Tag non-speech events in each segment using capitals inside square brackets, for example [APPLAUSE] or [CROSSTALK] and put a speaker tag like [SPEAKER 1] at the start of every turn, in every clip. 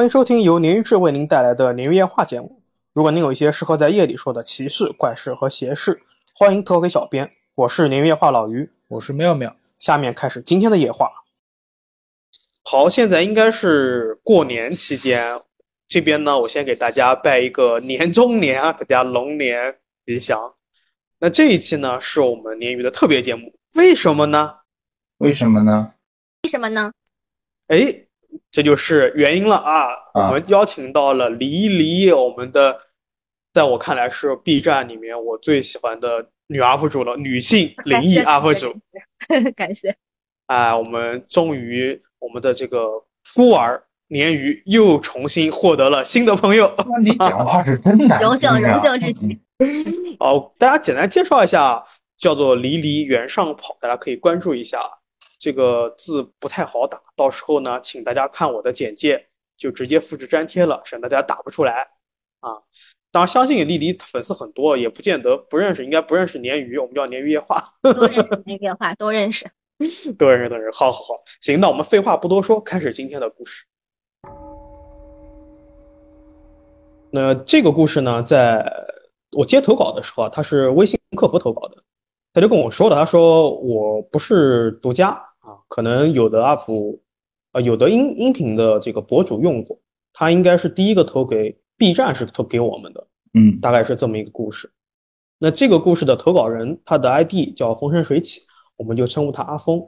[SPEAKER 1] 欢迎收听由鲶鱼志为您带来的鲶鱼夜话节目。如果您有一些适合在夜里说的奇事、怪事和邪事，欢迎投给小编。我是鲶鱼夜话老于，
[SPEAKER 2] 我是妙妙。
[SPEAKER 1] 下面开始今天的夜话。好，现在应该是过年期间，这边呢，我先给大家拜一个年中年啊，大家龙年吉祥。那这一期呢，是我们鲶鱼的特别节目，为什么呢？
[SPEAKER 2] 为什么呢？
[SPEAKER 3] 为什么呢？
[SPEAKER 1] 哎，这就是原因了啊！我们邀请到了黎黎，我们的，在我看来是 B 站里面我最喜欢的女 UP 主了，女性 [LAUGHS] 灵异 UP 主。
[SPEAKER 3] 感谢。[LAUGHS]
[SPEAKER 1] 哎，我们终于，我们的这个孤儿鲶鱼又重新获得了新的朋友。
[SPEAKER 2] 你讲话是真难
[SPEAKER 3] 荣幸荣幸之极。
[SPEAKER 1] 好，大家简单介绍一下，叫做离离原上跑，大家可以关注一下。这个字不太好打，到时候呢，请大家看我的简介，就直接复制粘贴了，省得大家打不出来啊。当然，相信丽丽粉丝很多，也不见得不认识，应该不认识鲶鱼，我们叫鲶鱼夜话。
[SPEAKER 3] 都认识鲶鱼夜话，都认识，[LAUGHS]
[SPEAKER 1] 都认识，都认识。好好好，行，那我们废话不多说，开始今天的故事。那这个故事呢，在我接投稿的时候啊，他是微信客服投稿的，他就跟我说的，他说我不是独家。啊，可能有的 UP，啊，有的音音频的这个博主用过，他应该是第一个投给 B 站是投给我们的，
[SPEAKER 2] 嗯，
[SPEAKER 1] 大概是这么一个故事。那这个故事的投稿人，他的 ID 叫风生水起，我们就称呼他阿峰。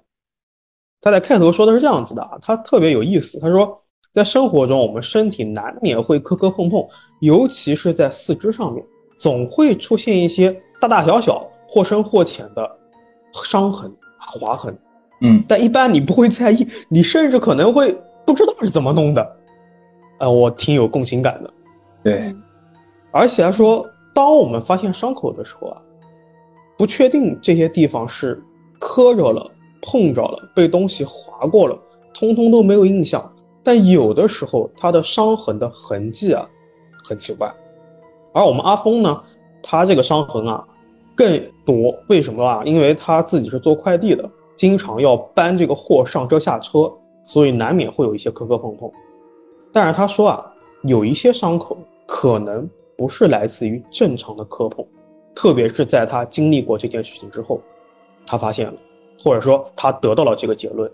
[SPEAKER 1] 他在开头说的是这样子的啊，他特别有意思，他说在生活中我们身体难免会磕磕碰碰，尤其是在四肢上面，总会出现一些大大小小、或深或浅的伤痕、划痕。
[SPEAKER 2] 嗯，
[SPEAKER 1] 但一般你不会在意，你甚至可能会不知道是怎么弄的，呃，我挺有共情感的。
[SPEAKER 2] 对，
[SPEAKER 1] 而且他说，当我们发现伤口的时候啊，不确定这些地方是磕着了、碰着了、被东西划过了，通通都没有印象。但有的时候，它的伤痕的痕迹啊，很奇怪。而我们阿峰呢，他这个伤痕啊更多，为什么啊？因为他自己是做快递的。经常要搬这个货上车下车，所以难免会有一些磕磕碰碰。但是他说啊，有一些伤口可能不是来自于正常的磕碰，特别是在他经历过这件事情之后，他发现了，或者说他得到了这个结论。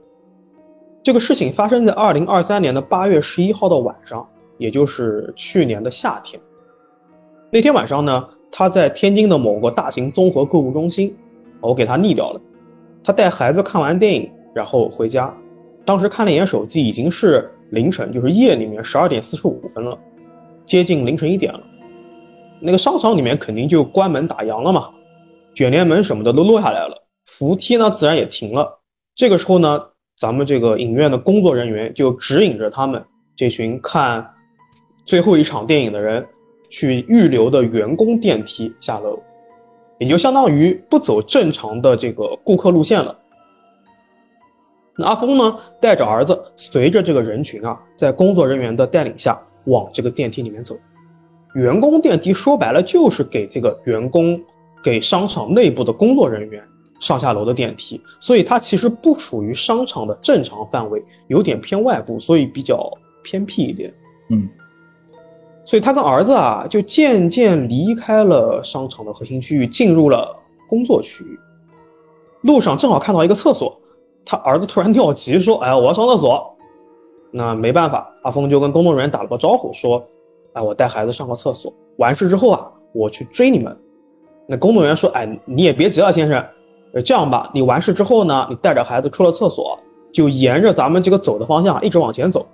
[SPEAKER 1] 这个事情发生在二零二三年的八月十一号的晚上，也就是去年的夏天。那天晚上呢，他在天津的某个大型综合购物中心，我给他腻掉了。他带孩子看完电影，然后回家。当时看了一眼手机，已经是凌晨，就是夜里面十二点四十五分了，接近凌晨一点了。那个商场里面肯定就关门打烊了嘛，卷帘门什么的都落下来了，扶梯呢自然也停了。这个时候呢，咱们这个影院的工作人员就指引着他们这群看最后一场电影的人，去预留的员工电梯下楼。也就相当于不走正常的这个顾客路线了。那阿峰呢，带着儿子，随着这个人群啊，在工作人员的带领下，往这个电梯里面走。员工电梯说白了就是给这个员工、给商场内部的工作人员上下楼的电梯，所以它其实不属于商场的正常范围，有点偏外部，所以比较偏僻一点。
[SPEAKER 2] 嗯。
[SPEAKER 1] 所以他跟儿子啊，就渐渐离开了商场的核心区域，进入了工作区域。路上正好看到一个厕所，他儿子突然尿急，说：“哎，我要上厕所。”那没办法，阿峰就跟工作人员打了个招呼，说：“哎，我带孩子上个厕所，完事之后啊，我去追你们。”那工作人员说：“哎，你也别急了，先生，呃，这样吧，你完事之后呢，你带着孩子出了厕所，就沿着咱们这个走的方向一直往前走，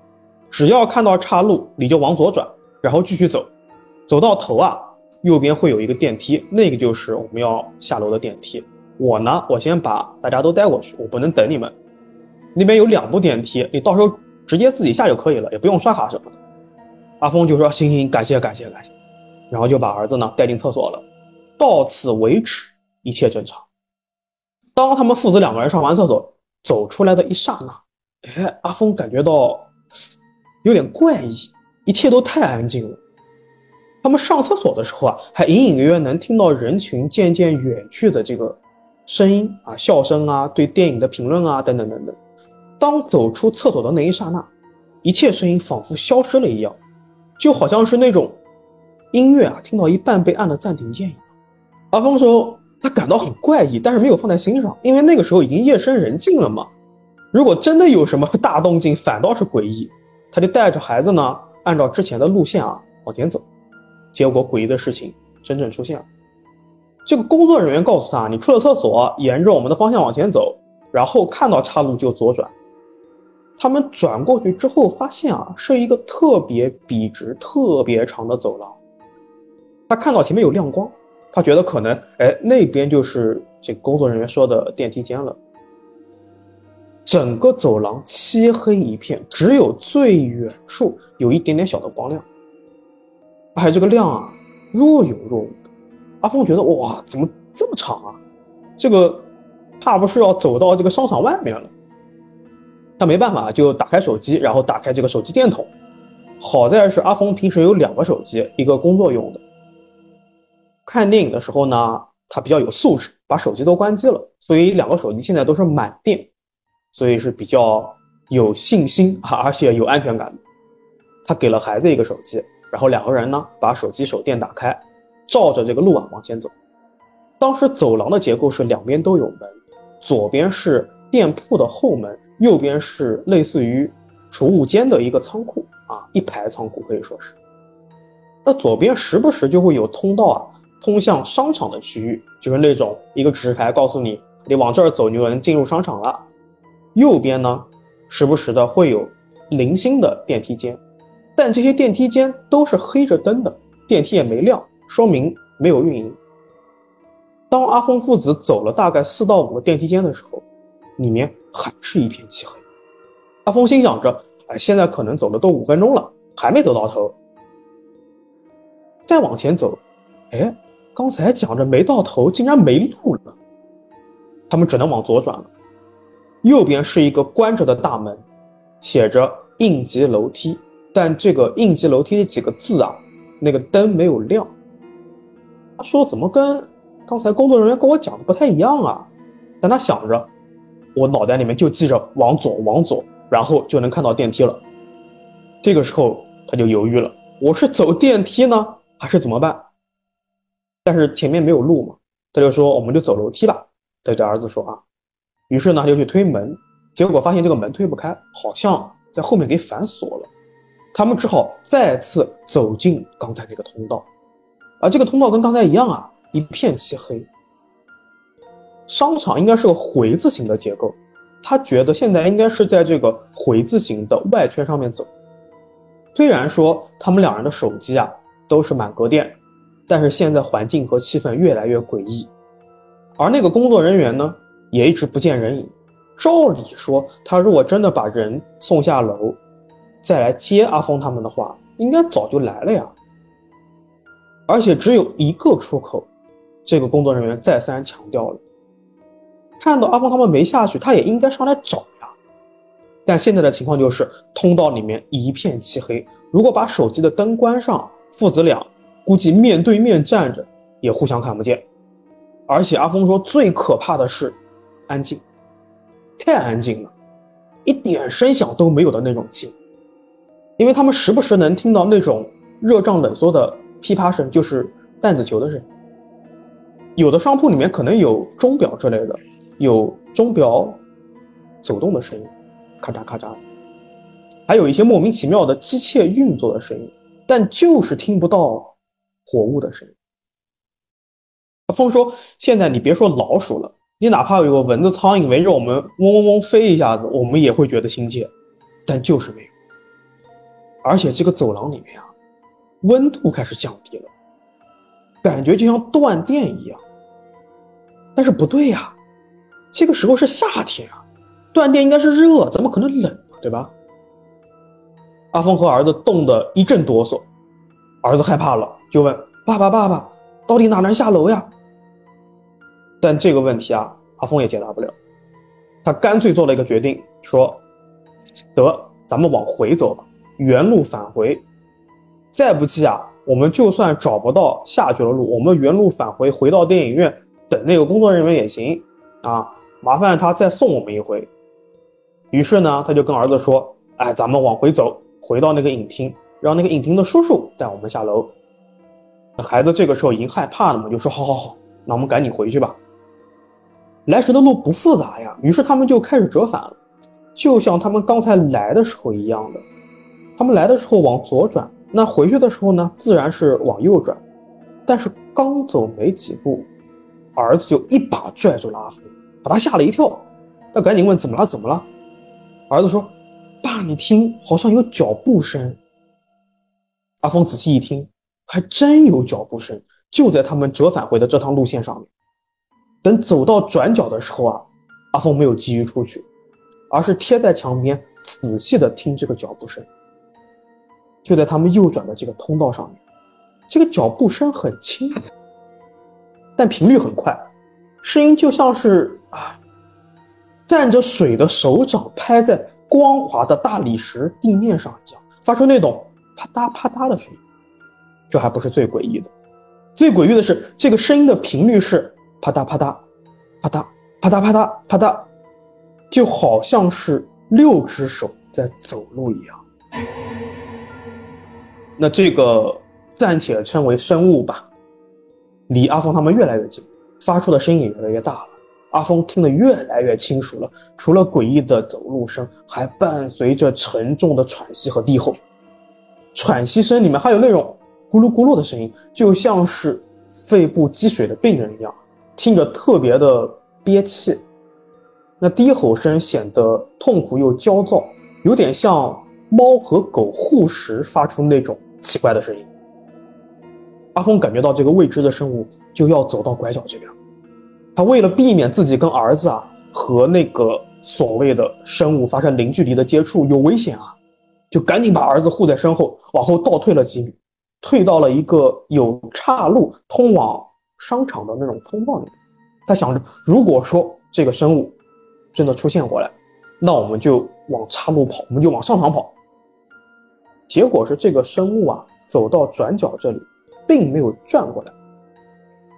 [SPEAKER 1] 只要看到岔路，你就往左转。”然后继续走，走到头啊，右边会有一个电梯，那个就是我们要下楼的电梯。我呢，我先把大家都带过去，我不能等你们。那边有两部电梯，你到时候直接自己下就可以了，也不用刷卡什么的。阿峰就说：“行行，感谢感谢感谢。”然后就把儿子呢带进厕所了。到此为止，一切正常。当他们父子两个人上完厕所走出来的一刹那，哎，阿峰感觉到有点怪异。一切都太安静了。他们上厕所的时候啊，还隐隐约约能听到人群渐渐远去的这个声音啊，笑声啊，对电影的评论啊，等等等等。当走出厕所的那一刹那，一切声音仿佛消失了一样，就好像是那种音乐啊，听到一半被按了暂停键一样。阿峰说他感到很怪异，但是没有放在心上，因为那个时候已经夜深人静了嘛。如果真的有什么大动静，反倒是诡异。他就带着孩子呢，按照之前的路线啊往前走，结果诡异的事情真正出现了。这个工作人员告诉他：“你出了厕所，沿着我们的方向往前走，然后看到岔路就左转。”他们转过去之后，发现啊是一个特别笔直、特别长的走廊。他看到前面有亮光，他觉得可能哎那边就是这工作人员说的电梯间了。整个走廊漆黑一片，只有最远处有一点点小的光亮。哎，这个亮啊，若有若无。阿峰觉得哇，怎么这么长啊？这个怕不是要走到这个商场外面了。他没办法，就打开手机，然后打开这个手机电筒。好在是阿峰平时有两个手机，一个工作用的。看电影的时候呢，他比较有素质，把手机都关机了，所以两个手机现在都是满电。所以是比较有信心啊，[LAUGHS] 而且有安全感。他给了孩子一个手机，然后两个人呢把手机手电打开，照着这个路啊往前走。当时走廊的结构是两边都有门，左边是店铺的后门，右边是类似于储物间的一个仓库啊，一排仓库可以说是。那左边时不时就会有通道啊，通向商场的区域，就是那种一个指示牌告诉你，你往这儿走，你就能进入商场了。右边呢，时不时的会有零星的电梯间，但这些电梯间都是黑着灯的，电梯也没亮，说明没有运营。当阿峰父子走了大概四到五个电梯间的时候，里面还是一片漆黑。阿峰心想着，哎，现在可能走了都五分钟了，还没走到头。再往前走，哎，刚才讲着没到头，竟然没路了。他们只能往左转了。右边是一个关着的大门，写着“应急楼梯”，但这个“应急楼梯”这几个字啊，那个灯没有亮。他说：“怎么跟刚才工作人员跟我讲的不太一样啊？”但他想着，我脑袋里面就记着往左，往左，然后就能看到电梯了。这个时候他就犹豫了：我是走电梯呢，还是怎么办？但是前面没有路嘛，他就说：“我们就走楼梯吧。”对着儿子说：“啊。”于是呢，他就去推门，结果发现这个门推不开，好像在后面给反锁了。他们只好再次走进刚才那个通道，而这个通道跟刚才一样啊，一片漆黑。商场应该是个回字形的结构，他觉得现在应该是在这个回字形的外圈上面走。虽然说他们两人的手机啊都是满格电，但是现在环境和气氛越来越诡异，而那个工作人员呢？也一直不见人影。照理说，他如果真的把人送下楼，再来接阿峰他们的话，应该早就来了呀。而且只有一个出口，这个工作人员再三强调了。看到阿峰他们没下去，他也应该上来找呀。但现在的情况就是，通道里面一片漆黑。如果把手机的灯关上，父子俩估计面对面站着也互相看不见。而且阿峰说，最可怕的是。安静，太安静了，一点声响都没有的那种静。因为他们时不时能听到那种热胀冷缩的噼啪声，就是弹子球的声音。有的商铺里面可能有钟表之类的，有钟表走动的声音，咔嚓咔嚓。还有一些莫名其妙的机械运作的声音，但就是听不到活物的声音。风说：“现在你别说老鼠了。”你哪怕有个蚊子、苍蝇围着我们嗡嗡嗡飞一下子，我们也会觉得亲切，但就是没有。而且这个走廊里面啊，温度开始降低了，感觉就像断电一样。但是不对呀，这个时候是夏天啊，断电应该是热，怎么可能冷，对吧？阿峰和儿子冻得一阵哆嗦，儿子害怕了，就问爸爸：“爸爸，到底哪能下楼呀？”但这个问题啊，阿峰也解答不了。他干脆做了一个决定，说：“得，咱们往回走吧，原路返回。再不济啊，我们就算找不到下去的路，我们原路返回，回到电影院等那个工作人员也行。啊，麻烦他再送我们一回。”于是呢，他就跟儿子说：“哎，咱们往回走，回到那个影厅，让那个影厅的叔叔带我们下楼。孩子这个时候已经害怕了嘛，就说：“好好好，那我们赶紧回去吧。”来时的路不复杂呀，于是他们就开始折返了，就像他们刚才来的时候一样的。他们来的时候往左转，那回去的时候呢，自然是往右转。但是刚走没几步，儿子就一把拽住了阿峰，把他吓了一跳。他赶紧问：“怎么了？怎么了？”儿子说：“爸，你听，好像有脚步声。”阿峰仔细一听，还真有脚步声，就在他们折返回的这趟路线上面。等走到转角的时候啊，阿峰没有急于出去，而是贴在墙边，仔细的听这个脚步声。就在他们右转的这个通道上面，这个脚步声很轻，但频率很快，声音就像是啊，蘸着水的手掌拍在光滑的大理石地面上一样，发出那种啪嗒啪嗒的声音。这还不是最诡异的，最诡异的是这个声音的频率是。啪嗒啪嗒，啪嗒啪嗒啪嗒啪嗒，就好像是六只手在走路一样。那这个暂且称为生物吧，离阿峰他们越来越近，发出的声音也越来越大了。阿峰听得越来越清楚了，除了诡异的走路声，还伴随着沉重的喘息和低吼。喘息声里面还有那种咕噜咕噜的声音，就像是肺部积水的病人一样。听着特别的憋气，那低吼声显得痛苦又焦躁，有点像猫和狗护食发出那种奇怪的声音。阿峰感觉到这个未知的生物就要走到拐角这边，他为了避免自己跟儿子啊和那个所谓的生物发生零距离的接触有危险啊，就赶紧把儿子护在身后，往后倒退了几米，退到了一个有岔路通往。商场的那种通道里面，他想着，如果说这个生物真的出现过来，那我们就往岔路跑，我们就往商场跑。结果是这个生物啊，走到转角这里，并没有转过来。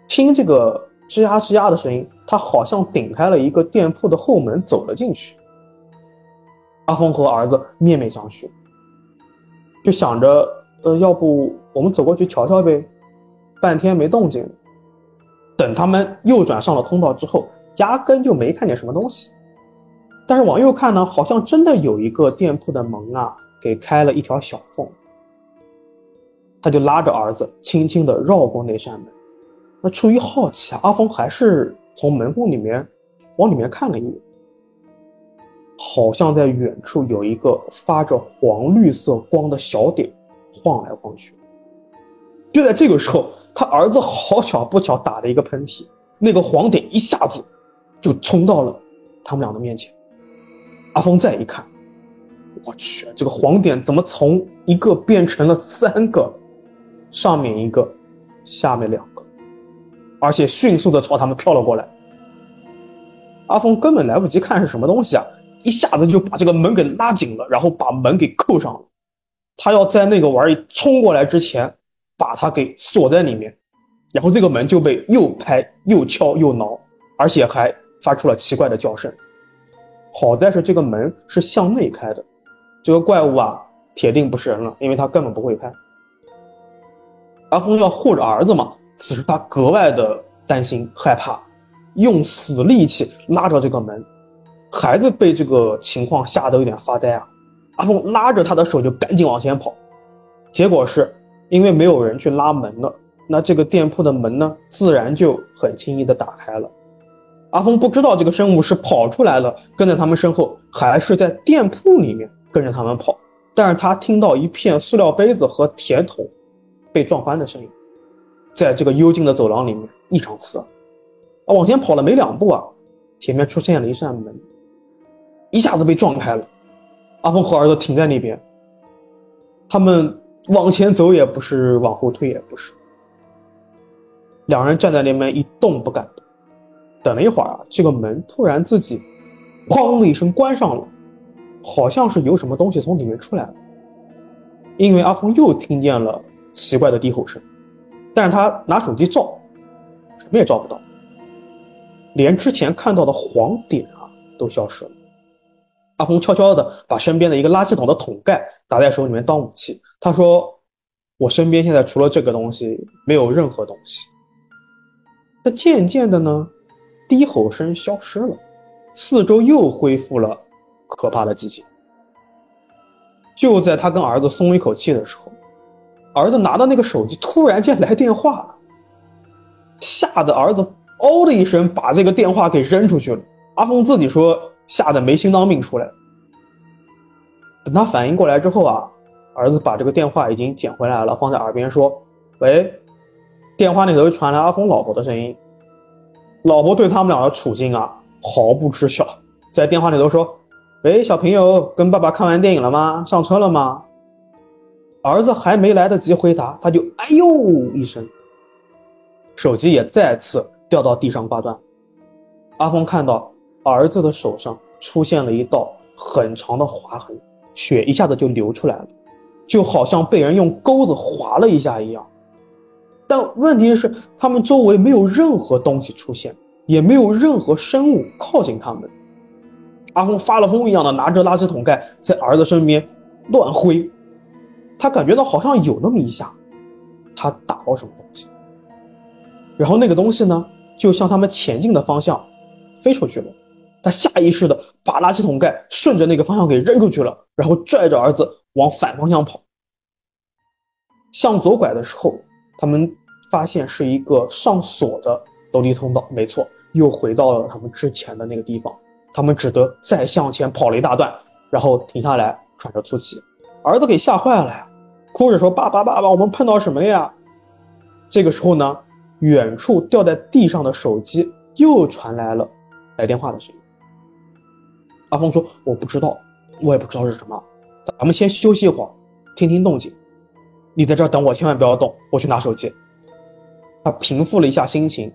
[SPEAKER 1] 听这个吱呀吱呀的声音，它好像顶开了一个店铺的后门，走了进去。阿峰和儿子面面相觑，就想着，呃，要不我们走过去瞧瞧呗？半天没动静。等他们右转上了通道之后，压根就没看见什么东西。但是往右看呢，好像真的有一个店铺的门啊，给开了一条小缝。他就拉着儿子，轻轻地绕过那扇门。那出于好奇啊，阿峰还是从门缝里面往里面看了一眼，好像在远处有一个发着黄绿色光的小点，晃来晃去。就在这个时候。他儿子好巧不巧打了一个喷嚏，那个黄点一下子就冲到了他们俩的面前。阿峰再一看，我去，这个黄点怎么从一个变成了三个？上面一个，下面两个，而且迅速的朝他们飘了过来。阿峰根本来不及看是什么东西啊，一下子就把这个门给拉紧了，然后把门给扣上了。他要在那个玩意冲过来之前。把它给锁在里面，然后这个门就被又拍又敲又挠，而且还发出了奇怪的叫声。好在是这个门是向内开的，这个怪物啊，铁定不是人了，因为他根本不会开。阿峰要护着儿子嘛，此时他格外的担心害怕，用死力气拉着这个门。孩子被这个情况吓得有点发呆啊，阿峰拉着他的手就赶紧往前跑，结果是。因为没有人去拉门了，那这个店铺的门呢，自然就很轻易的打开了。阿峰不知道这个生物是跑出来了，跟在他们身后，还是在店铺里面跟着他们跑。但是他听到一片塑料杯子和铁桶被撞翻的声音，在这个幽静的走廊里面异常刺耳。往前跑了没两步啊，前面出现了一扇门，一下子被撞开了。阿峰和儿子停在那边，他们。往前走也不是，往后退也不是，两人站在那边一动不敢动。等了一会儿啊，这个门突然自己“砰”的一声关上了，好像是有什么东西从里面出来了。因为阿峰又听见了奇怪的低吼声，但是他拿手机照，什么也照不到，连之前看到的黄点啊都消失了。阿峰悄悄地把身边的一个垃圾桶的桶盖打在手里面当武器。他说：“我身边现在除了这个东西，没有任何东西。”那渐渐的呢，低吼声消失了，四周又恢复了可怕的寂静。就在他跟儿子松了一口气的时候，儿子拿到那个手机突然间来电话了，吓得儿子嗷的一声把这个电话给扔出去了。阿峰自己说。吓得没心脏病出来。等他反应过来之后啊，儿子把这个电话已经捡回来了，放在耳边说：“喂。”电话那头传来阿峰老婆的声音。老婆对他们俩的处境啊毫不知晓，在电话里头说：“喂，小朋友，跟爸爸看完电影了吗？上车了吗？”儿子还没来得及回答，他就“哎呦”一声，手机也再次掉到地上挂断。阿峰看到。儿子的手上出现了一道很长的划痕，血一下子就流出来了，就好像被人用钩子划了一下一样。但问题是，他们周围没有任何东西出现，也没有任何生物靠近他们。阿峰发了疯一样的拿着垃圾桶盖在儿子身边乱挥，他感觉到好像有那么一下，他打到什么东西，然后那个东西呢，就向他们前进的方向飞出去了。他下意识的把垃圾桶盖顺着那个方向给扔出去了，然后拽着儿子往反方向跑。向左拐的时候，他们发现是一个上锁的楼梯通道，没错，又回到了他们之前的那个地方。他们只得再向前跑了一大段，然后停下来喘着粗气。儿子给吓坏了呀，哭着说：“爸爸，爸爸，我们碰到什么了呀？”这个时候呢，远处掉在地上的手机又传来了来电话的声音。阿峰说：“我不知道，我也不知道是什么。咱们先休息一会儿，听听动静。你在这儿等我，千万不要动，我去拿手机。”他平复了一下心情，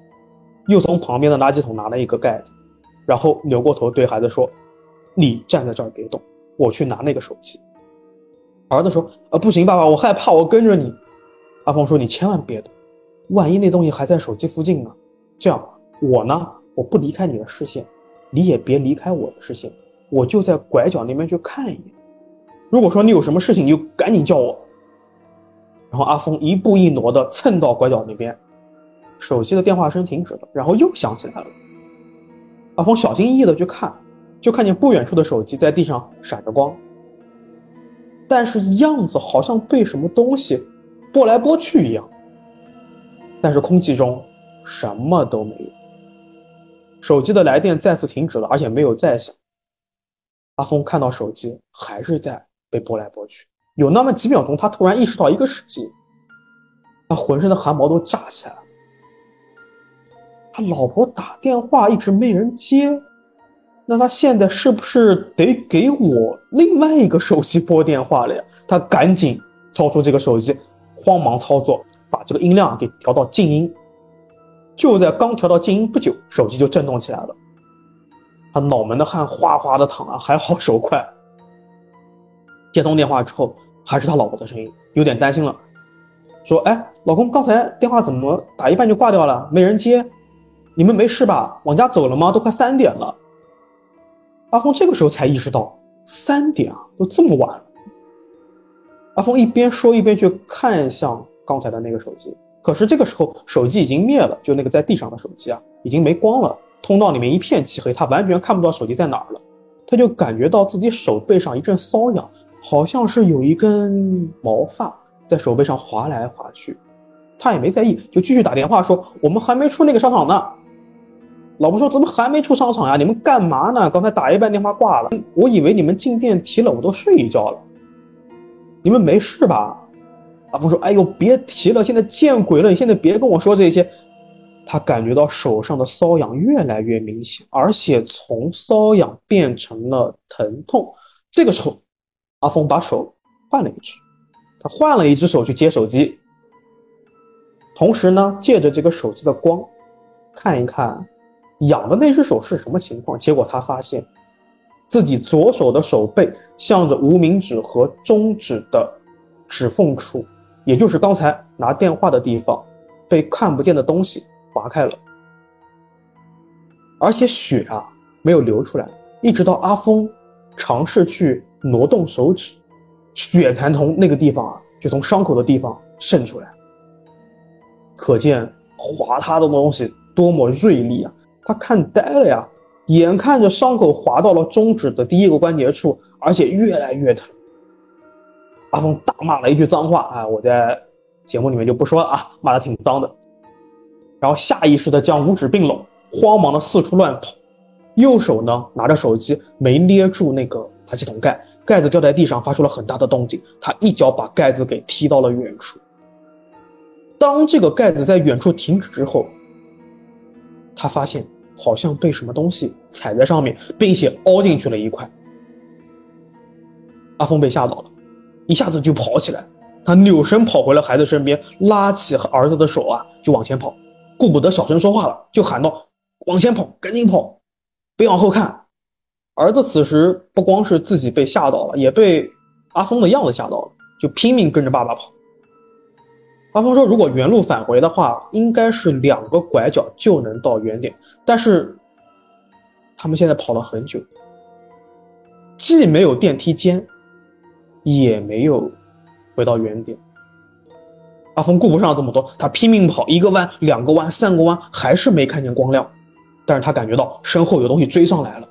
[SPEAKER 1] 又从旁边的垃圾桶拿了一个盖子，然后扭过头对孩子说：“你站在这儿别动，我去拿那个手机。”儿子说：“啊，不行，爸爸，我害怕，我跟着你。”阿峰说：“你千万别动，万一那东西还在手机附近呢？这样，我呢，我不离开你的视线。”你也别离开我的视线，我就在拐角那边去看一眼。如果说你有什么事情，你就赶紧叫我。然后阿峰一步一挪的蹭到拐角那边，手机的电话声停止了，然后又响起来了。阿峰小心翼翼的去看，就看见不远处的手机在地上闪着光，但是样子好像被什么东西拨来拨去一样。但是空气中什么都没有。手机的来电再次停止了，而且没有再响。阿峰看到手机还是在被拨来拨去，有那么几秒钟，他突然意识到一个事情，他浑身的汗毛都炸起来了。他老婆打电话一直没人接，那他现在是不是得给我另外一个手机拨电话了呀？他赶紧掏出这个手机，慌忙操作，把这个音量给调到静音。就在刚调到静音不久，手机就震动起来了。他脑门的汗哗哗的淌啊，还好手快。接通电话之后，还是他老婆的声音，有点担心了，说：“哎，老公，刚才电话怎么打一半就挂掉了？没人接，你们没事吧？往家走了吗？都快三点了。”阿峰这个时候才意识到，三点啊，都这么晚了。阿峰一边说一边去看向刚才的那个手机。可是这个时候，手机已经灭了，就那个在地上的手机啊，已经没光了。通道里面一片漆黑，他完全看不到手机在哪儿了。他就感觉到自己手背上一阵瘙痒，好像是有一根毛发在手背上划来划去。他也没在意，就继续打电话说：“我们还没出那个商场呢。”老婆说：“怎么还没出商场呀？你们干嘛呢？刚才打一半电话挂了，我以为你们进电梯了，我都睡一觉了。你们没事吧？”阿峰说：“哎呦，别提了，现在见鬼了！你现在别跟我说这些。”他感觉到手上的瘙痒越来越明显，而且从瘙痒变成了疼痛。这个时候，阿峰把手换了一只，他换了一只手去接手机，同时呢，借着这个手机的光，看一看痒的那只手是什么情况。结果他发现自己左手的手背向着无名指和中指的指缝处。也就是刚才拿电话的地方，被看不见的东西划开了，而且血啊没有流出来，一直到阿峰尝试去挪动手指，血才从那个地方啊，就从伤口的地方渗出来。可见划他的东西多么锐利啊！他看呆了呀，眼看着伤口划到了中指的第一个关节处，而且越来越疼。阿峰大骂了一句脏话啊，我在节目里面就不说了啊，骂的挺脏的。然后下意识的将五指并拢，慌忙的四处乱跑，右手呢拿着手机没捏住那个垃圾桶盖，盖子掉在地上发出了很大的动静，他一脚把盖子给踢到了远处。当这个盖子在远处停止之后，他发现好像被什么东西踩在上面，并且凹进去了一块。阿峰被吓到了，一下子就跑起来，他扭身跑回了孩子身边，拉起儿子的手啊就往前跑。顾不得小声说话了，就喊道：“往前跑，赶紧跑，别往后看。”儿子此时不光是自己被吓到了，也被阿峰的样子吓到了，就拼命跟着爸爸跑。阿峰说：“如果原路返回的话，应该是两个拐角就能到原点，但是他们现在跑了很久，既没有电梯间，也没有回到原点。”阿峰顾不上这么多，他拼命跑，一个弯、两个弯、三个弯，还是没看见光亮。但是他感觉到身后有东西追上来了。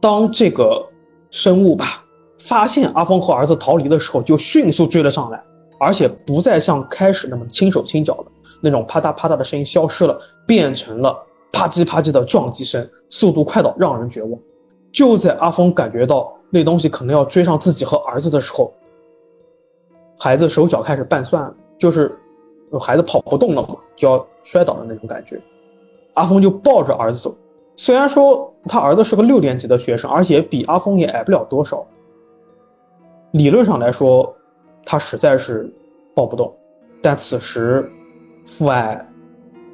[SPEAKER 1] 当这个生物吧发现阿峰和儿子逃离的时候，就迅速追了上来，而且不再像开始那么轻手轻脚的那种啪嗒啪嗒的声音消失了，变成了啪叽啪叽的撞击声，速度快到让人绝望。就在阿峰感觉到那东西可能要追上自己和儿子的时候，孩子手脚开始拌蒜，就是孩子跑不动了嘛，就要摔倒的那种感觉。阿峰就抱着儿子走，虽然说他儿子是个六年级的学生，而且比阿峰也矮不了多少。理论上来说，他实在是抱不动，但此时父爱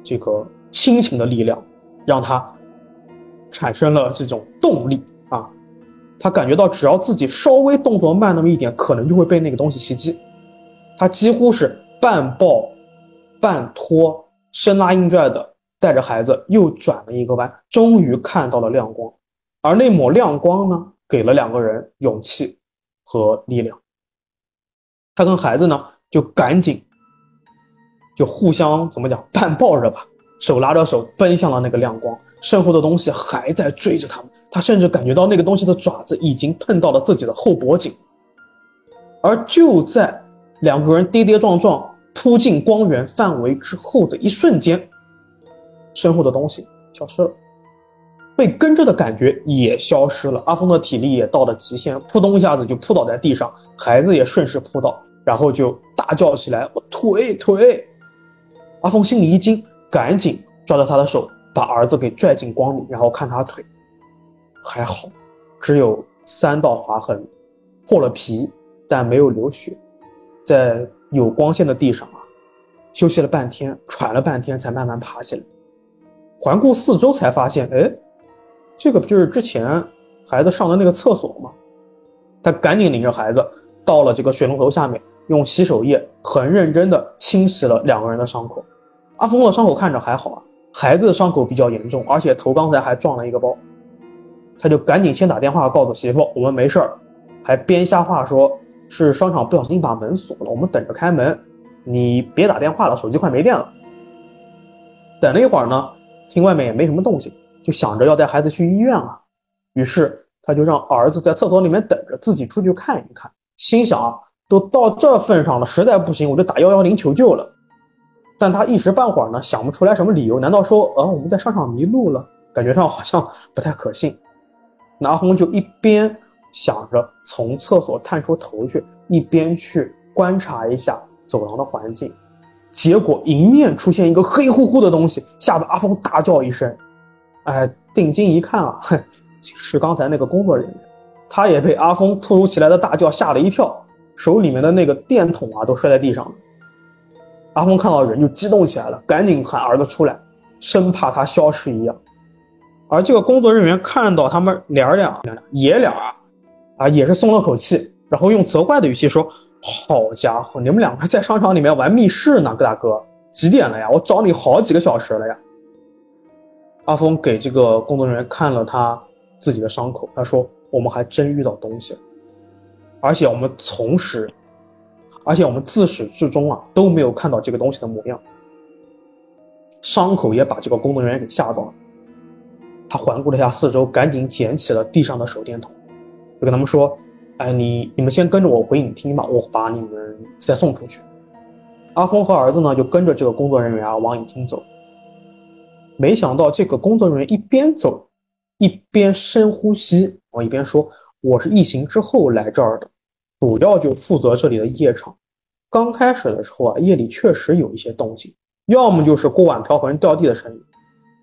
[SPEAKER 1] 这个亲情的力量，让他产生了这种动力啊！他感觉到只要自己稍微动作慢那么一点，可能就会被那个东西袭击。他几乎是半抱半拖、生拉硬拽的带着孩子又转了一个弯，终于看到了亮光。而那抹亮光呢，给了两个人勇气和力量。他跟孩子呢，就赶紧就互相怎么讲，半抱着吧，手拉着手奔向了那个亮光。身后的东西还在追着他们，他甚至感觉到那个东西的爪子已经碰到了自己的后脖颈。而就在两个人跌跌撞撞扑进光源范围之后的一瞬间，身后的东西消失了，被跟着的感觉也消失了。阿峰的体力也到了极限，扑通一下子就扑倒在地上，孩子也顺势扑倒，然后就大叫起来：“我腿腿！”阿峰心里一惊，赶紧抓着他的手，把儿子给拽进光里，然后看他腿，还好，只有三道划痕，破了皮，但没有流血。在有光线的地上啊，休息了半天，喘了半天，才慢慢爬起来。环顾四周，才发现，哎，这个不就是之前孩子上的那个厕所吗？他赶紧领着孩子到了这个水龙头下面，用洗手液很认真的清洗了两个人的伤口。阿峰的伤口看着还好啊，孩子的伤口比较严重，而且头刚才还撞了一个包。他就赶紧先打电话告诉媳妇，我们没事儿，还编瞎话说。是商场不小心把门锁了，我们等着开门。你别打电话了，手机快没电了。等了一会儿呢，听外面也没什么动静，就想着要带孩子去医院啊。于是他就让儿子在厕所里面等着，自己出去看一看。心想啊，都到这份上了，实在不行我就打幺幺零求救了。但他一时半会儿呢想不出来什么理由，难道说呃我们在商场迷路了？感觉上好像不太可信。拿红就一边。想着从厕所探出头去，一边去观察一下走廊的环境，结果迎面出现一个黑乎乎的东西，吓得阿峰大叫一声。哎，定睛一看啊，哼，是刚才那个工作人员，他也被阿峰突如其来的大叫吓了一跳，手里面的那个电筒啊都摔在地上了。阿峰看到人就激动起来了，赶紧喊儿子出来，生怕他消失一样。而这个工作人员看到他们俩俩爷俩啊。啊，也是松了口气，然后用责怪的语气说：“好家伙，你们两个在商场里面玩密室呢，大哥，几点了呀？我找你好几个小时了呀。”阿峰给这个工作人员看了他自己的伤口，他说：“我们还真遇到东西了，而且我们从始，而且我们自始至终啊都没有看到这个东西的模样。伤口也把这个工作人员给吓到了，他环顾了一下四周，赶紧捡起了地上的手电筒，就跟他们说：“哎，你你们先跟着我回影厅吧，我把你们再送出去。”阿峰和儿子呢就跟着这个工作人员啊往影厅走。没想到这个工作人员一边走，一边深呼吸，我一边说：“我是疫情之后来这儿的，主要就负责这里的夜场。刚开始的时候啊，夜里确实有一些动静。”要么就是锅碗瓢盆掉地的声音，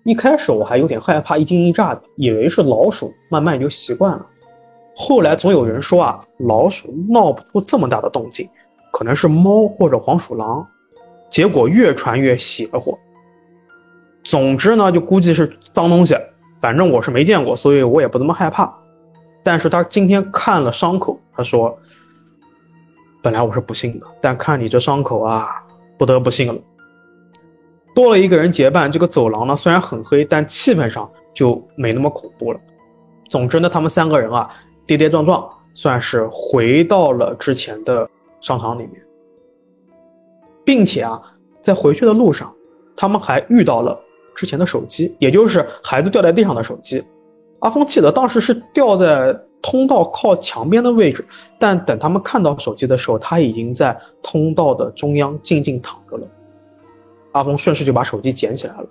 [SPEAKER 1] 一开始我还有点害怕，一惊一乍的，以为是老鼠，慢慢也就习惯了。后来总有人说啊，老鼠闹不出这么大的动静，可能是猫或者黄鼠狼，结果越传越邪乎。总之呢，就估计是脏东西，反正我是没见过，所以我也不怎么害怕。但是他今天看了伤口，他说，本来我是不信的，但看你这伤口啊，不得不信了。多了一个人结伴，这个走廊呢虽然很黑，但气氛上就没那么恐怖了。总之呢，他们三个人啊跌跌撞撞，算是回到了之前的商场里面，并且啊，在回去的路上，他们还遇到了之前的手机，也就是孩子掉在地上的手机。阿峰记得当时是掉在通道靠墙边的位置，但等他们看到手机的时候，他已经在通道的中央静静躺着了。阿峰顺势就把手机捡起来了，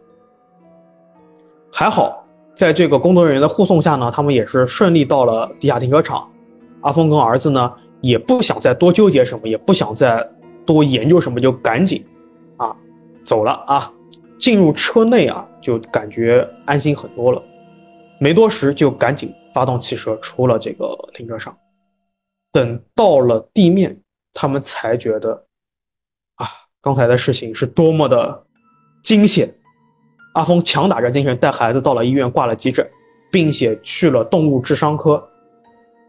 [SPEAKER 1] 还好，在这个工作人员的护送下呢，他们也是顺利到了地下停车场。阿峰跟儿子呢也不想再多纠结什么，也不想再多研究什么，就赶紧啊走了啊。进入车内啊，就感觉安心很多了。没多时就赶紧发动汽车出了这个停车场。等到了地面，他们才觉得。啊刚才的事情是多么的惊险！阿峰强打着精神带孩子到了医院挂了急诊，并且去了动物智伤科。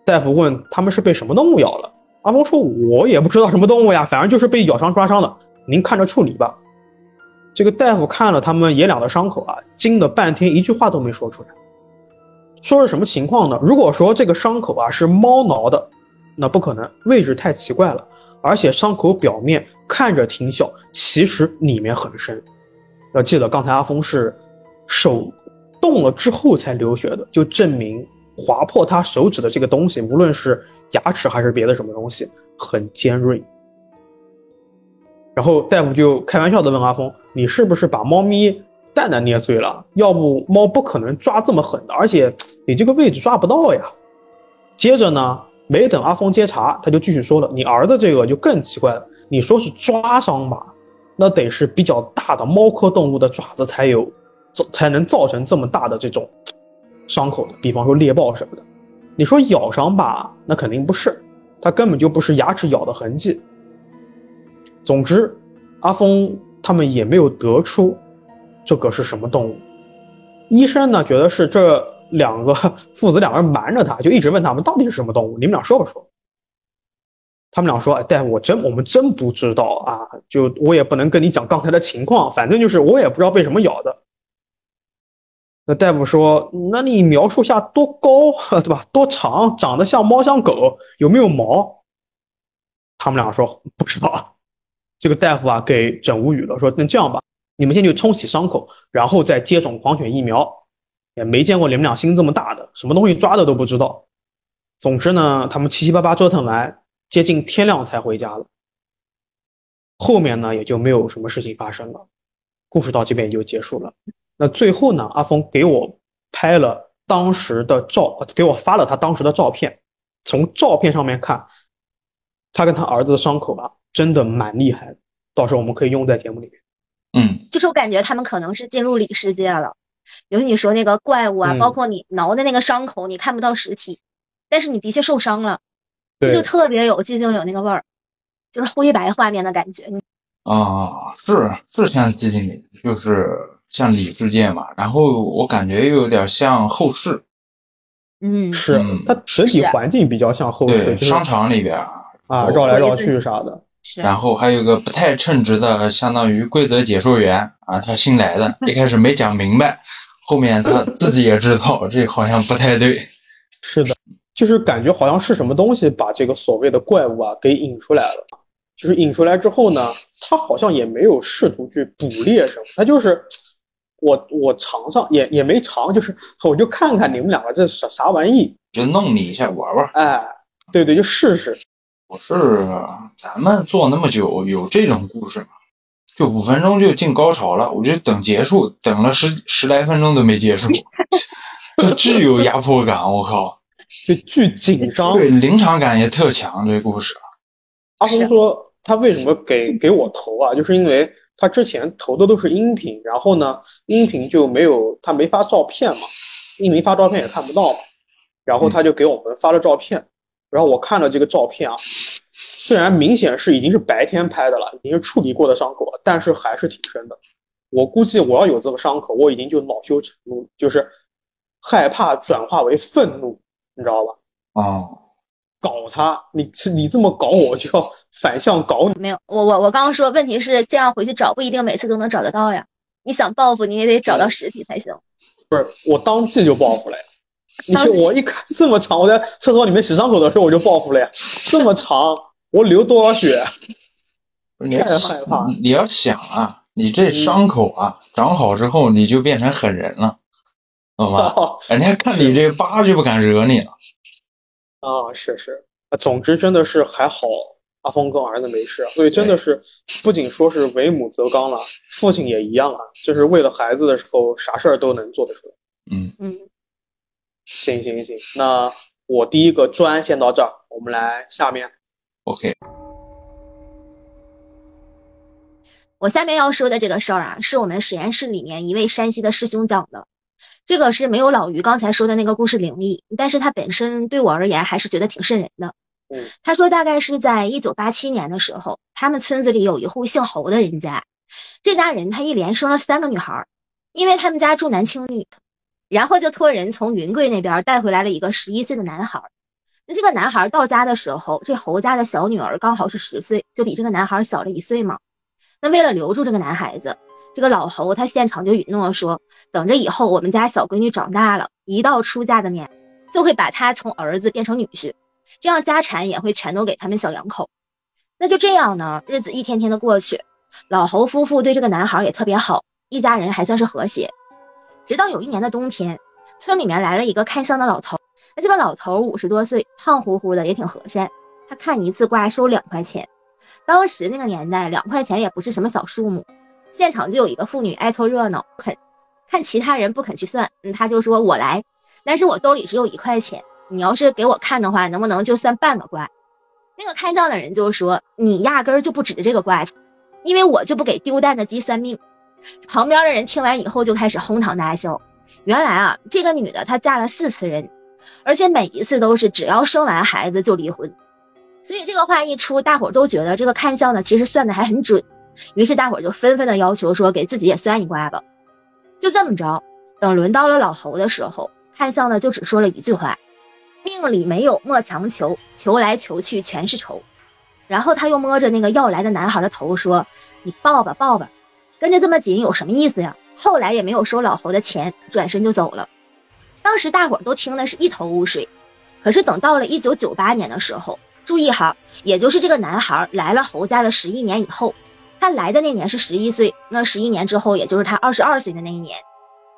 [SPEAKER 1] 大夫问他们是被什么动物咬了，阿峰说：“我也不知道什么动物呀，反正就是被咬伤抓伤的，您看着处理吧。”这个大夫看了他们爷俩的伤口啊，惊了半天，一句话都没说出来。说是什么情况呢？如果说这个伤口啊是猫挠的，那不可能，位置太奇怪了。而且伤口表面看着挺小，其实里面很深。要记得，刚才阿峰是手动了之后才流血的，就证明划破他手指的这个东西，无论是牙齿还是别的什么东西，很尖锐。然后大夫就开玩笑的问阿峰：“你是不是把猫咪蛋蛋捏碎了？要不猫不可能抓这么狠的，而且你这个位置抓不到呀。”接着呢？没等阿峰接茬，他就继续说了：“你儿子这个就更奇怪了。你说是抓伤吧，那得是比较大的猫科动物的爪子才有，才能造成这么大的这种伤口的。比方说猎豹什么的。你说咬伤吧，那肯定不是，它根本就不是牙齿咬的痕迹。总之，阿峰他们也没有得出这个是什么动物。医生呢，觉得是这。”两个 [LAUGHS] 父子两个人瞒着他，就一直问他们到底是什么动物，你们俩说不说？他们俩说：“哎，大夫，我真我们真不知道啊，就我也不能跟你讲刚才的情况，反正就是我也不知道被什么咬的。”那大夫说：“那你描述下多高，[LAUGHS] 对吧？多长，长得像猫像狗，有没有毛？”他们俩说：“不知道。”这个大夫啊，给整无语了，说：“那这样吧，你们先去冲洗伤口，然后再接种狂犬疫苗。”也没见过你们俩心这么大的，什么东西抓的都不知道。总之呢，他们七七八八折腾完，接近天亮才回家了。后面呢，也就没有什么事情发生了，故事到这边也就结束了。那最后呢，阿峰给我拍了当时的照，给我发了他当时的照片。从照片上面看，他跟他儿子的伤口啊，真的蛮厉害的。到时候我们可以用在节目里面。
[SPEAKER 2] 嗯，
[SPEAKER 3] 就是我感觉他们可能是进入里世界了。尤其你说那个怪物啊，包括你挠的那个伤口，你看不到实体，但是你的确受伤了，这就特别有寂静岭那个味儿，就是灰白画面的感觉。
[SPEAKER 2] 啊，是是像寂静岭，就是像里世界嘛。然后我感觉又有点像后世。
[SPEAKER 3] 嗯，
[SPEAKER 1] 是它整体环境比较像后世，
[SPEAKER 2] 商场里边
[SPEAKER 1] 啊，绕来绕去啥的。
[SPEAKER 2] 然后还有个不太称职的，相当于规则解说员啊，他新来的，[LAUGHS] 一开始没讲明白，后面他自己也知道 [LAUGHS] 这好像不太对。
[SPEAKER 1] 是的，就是感觉好像是什么东西把这个所谓的怪物啊给引出来了。就是引出来之后呢，他好像也没有试图去捕猎什么，他就是我我尝尝也也没尝，就是 [LAUGHS] 我就看看你们两个这啥啥玩意，
[SPEAKER 2] 就弄你一下玩玩。
[SPEAKER 1] 哎，对对，就试试。
[SPEAKER 2] 我是咱们做那么久，有这种故事吗？就五分钟就进高潮了，我就等结束，等了十十来分钟都没结束，[LAUGHS] 就巨有压迫感，我靠，
[SPEAKER 1] 就巨紧张，
[SPEAKER 2] 对临场感也特强，这故事。
[SPEAKER 1] 阿峰说他为什么给给我投啊？就是因为他之前投的都是音频，然后呢，音频就没有他没发照片嘛，音频发照片也看不到嘛，然后他就给我们发了照片，然后我看了这个照片啊。虽然明显是已经是白天拍的了，已经是处理过的伤口了，但是还是挺深的。我估计我要有这个伤口，我已经就恼羞成怒，就是害怕转化为愤怒，你知道吧？
[SPEAKER 2] 哦，
[SPEAKER 1] 搞他！你你这么搞我，就要反向搞你。
[SPEAKER 3] 没有，我我我刚刚说，问题是这样回去找不一定每次都能找得到呀。你想报复，你也得找到实体才行。
[SPEAKER 1] 不是，我当即就报复了呀！你我一看这么长，我在厕所里面洗伤口的时候我就报复了呀，这么长。我流多少血？太害怕！
[SPEAKER 2] 你要想啊，你这伤口啊长好之后，你就变成狠人了，懂吗？人家看你这疤就不敢惹你了。
[SPEAKER 1] 啊，是是，总之真的是还好，阿峰跟儿子没事，所以真的是不仅说是为母则刚了，父亲也一样啊，就是为了孩子的时候，啥事儿都能做得出来。
[SPEAKER 2] 嗯
[SPEAKER 3] 嗯，
[SPEAKER 1] 行行行，那我第一个砖先到这儿，我们来下面。
[SPEAKER 2] OK，
[SPEAKER 3] 我下面要说的这个事儿啊，是我们实验室里面一位山西的师兄讲的。这个是没有老于刚才说的那个故事灵异，但是他本身对我而言还是觉得挺瘆人的。
[SPEAKER 1] 嗯，
[SPEAKER 3] 他说大概是在一九八七年的时候，他们村子里有一户姓侯的人家，这家人他一连生了三个女孩，因为他们家重男轻女，然后就托人从云贵那边带回来了一个十一岁的男孩。那这个男孩到家的时候，这侯家的小女儿刚好是十岁，就比这个男孩小了一岁嘛。那为了留住这个男孩子，这个老侯他现场就允诺说，等着以后我们家小闺女长大了，一到出嫁的年，就会把她从儿子变成女婿，这样家产也会全都给他们小两口。那就这样呢，日子一天天的过去，老侯夫妇对这个男孩也特别好，一家人还算是和谐。直到有一年的冬天，村里面来了一个看相的老头。那这个老头五十多岁，胖乎乎的，也挺和善。他看一次卦收两块钱，当时那个年代，两块钱也不是什么小数目。现场就有一个妇女爱凑热闹，肯看其他人不肯去算，嗯，他就说我来，但是我兜里只有一块钱，你要是给我看的话，能不能就算半个卦？那个看相的人就说你压根儿就不值这个卦，因为我就不给丢蛋的鸡算命。旁边的人听完以后就开始哄堂大笑。原来啊，这个女的她嫁了四次人。而且每一次都是只要生完孩子就离婚，所以这个话一出，大伙都觉得这个看相的其实算的还很准，于是大伙就纷纷的要求说给自己也算一卦吧。就这么着，等轮到了老侯的时候，看相的就只说了一句话：命里没有莫强求，求来求去全是愁。然后他又摸着那个要来的男孩的头说：“你抱吧抱吧，跟着这么紧有什么意思呀？”后来也没有收老侯的钱，转身就走了。当时大伙儿都听的是一头雾水，可是等到了一九九八年的时候，注意哈，也就是这个男孩来了侯家的十一年以后，他来的那年是十一岁，那十一年之后，也就是他二十二岁的那一年，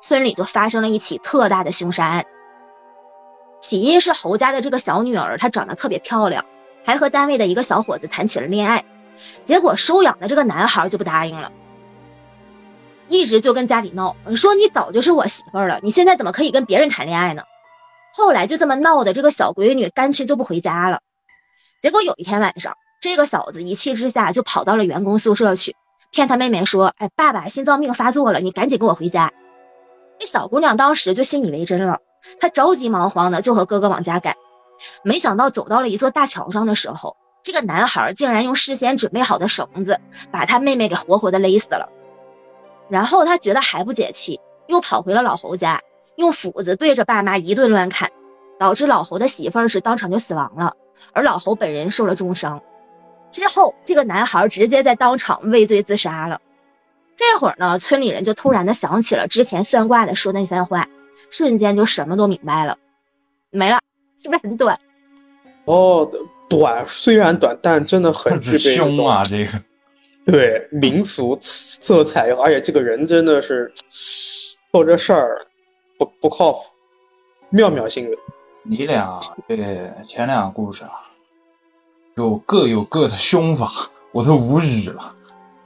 [SPEAKER 3] 村里就发生了一起特大的凶杀案。起因是侯家的这个小女儿，她长得特别漂亮，还和单位的一个小伙子谈起了恋爱，结果收养的这个男孩就不答应了。一直就跟家里闹，说你早就是我媳妇了，你现在怎么可以跟别人谈恋爱呢？后来就这么闹的，这个小闺女干脆就不回家了。结果有一天晚上，这个小子一气之下就跑到了员工宿舍去，骗他妹妹说：“哎，爸爸心脏病发作了，你赶紧跟我回家。”这小姑娘当时就信以为真了，她着急忙慌的就和哥哥往家赶。没想到走到了一座大桥上的时候，这个男孩竟然用事先准备好的绳子把他妹妹给活活的勒死了。然后他觉得还不解气，又跑回了老侯家，用斧子对着爸妈一顿乱砍，导致老侯的媳妇儿是当场就死亡了，而老侯本人受了重伤。之后，这个男孩直接在当场畏罪自杀了。这会儿呢，村里人就突然的想起了之前算卦的说那番话，瞬间就什么都明白了。没了，是不是很短？
[SPEAKER 1] 哦，短虽然短，但真的很具备 [LAUGHS]
[SPEAKER 2] 凶啊！这个
[SPEAKER 1] 对民俗色彩，而且这个人真的是做这事儿不不靠谱，妙妙星人。
[SPEAKER 2] 你俩对前两个故事啊，[LAUGHS] 就各有各的凶法，我都无语了。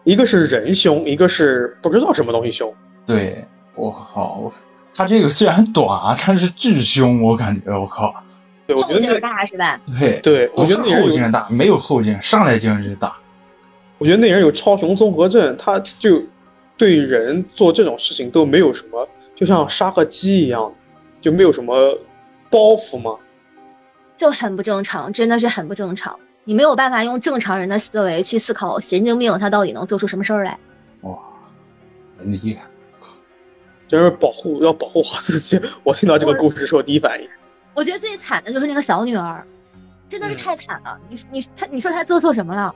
[SPEAKER 1] 一个是人凶，一个是不知道什么东西凶。
[SPEAKER 2] 对，我靠，他这个虽然短，但是巨凶，我感觉我靠。
[SPEAKER 1] 对，我觉得
[SPEAKER 3] 大是吧？
[SPEAKER 2] 对
[SPEAKER 1] 对，我觉得
[SPEAKER 2] 后劲大，没有后劲，上来劲就大。
[SPEAKER 1] 我觉得那人有超雄综合症，他就对人做这种事情都没有什么，就像杀个鸡一样，就没有什么包袱吗？
[SPEAKER 3] 就很不正常，真的是很不正常。你没有办法用正常人的思维去思考神经病他到底能做出什么事儿来。
[SPEAKER 2] 哇，很厉害！
[SPEAKER 1] 就是保护，要保护好自己。我听到这个故事的时候，第一反应。
[SPEAKER 3] 我觉得最惨的就是那个小女儿，真的是太惨了。你你他你说他做错什么了？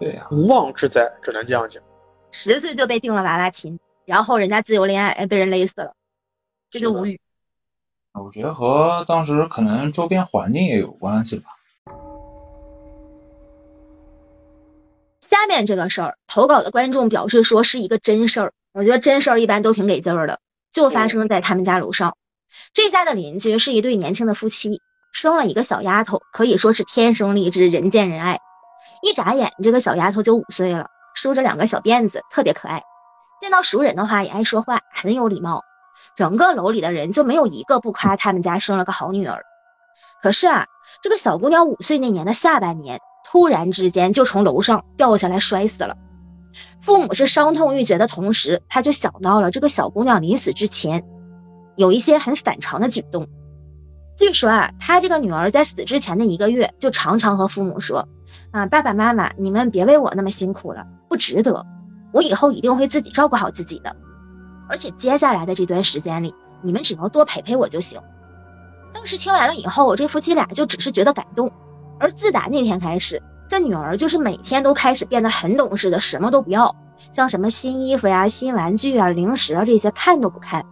[SPEAKER 2] 对呀，
[SPEAKER 1] 无妄之灾，只能这样讲。
[SPEAKER 3] 十岁就被定了娃娃亲，然后人家自由恋爱，被人勒死了，这就无语。
[SPEAKER 2] 我觉得和当时可能周边环境也有关系吧。
[SPEAKER 3] 下面这个事儿，投稿的观众表示说是一个真事儿。我觉得真事儿一般都挺给劲儿的，就发生在他们家楼上。这家的邻居是一对年轻的夫妻，生了一个小丫头，可以说是天生丽质，人见人爱。一眨眼，这个小丫头就五岁了，梳着两个小辫子，特别可爱。见到熟人的话也爱说话，很有礼貌。整个楼里的人就没有一个不夸他们家生了个好女儿。可是啊，这个小姑娘五岁那年的下半年，突然之间就从楼上掉下来摔死了。父母是伤痛欲绝的同时，他就想到了这个小姑娘临死之前。有一些很反常的举动。据说啊，他这个女儿在死之前的一个月，就常常和父母说：“啊，爸爸妈妈，你们别为我那么辛苦了，不值得。我以后一定会自己照顾好自己的。而且接下来的这段时间里，你们只能多陪陪我就行。”当时听完了以后，我这夫妻俩就只是觉得感动。而自打那天开始，这女儿就是每天都开始变得很懂事的，什么都不要，像什么新衣服呀、新玩具啊、零食啊这些看都不看。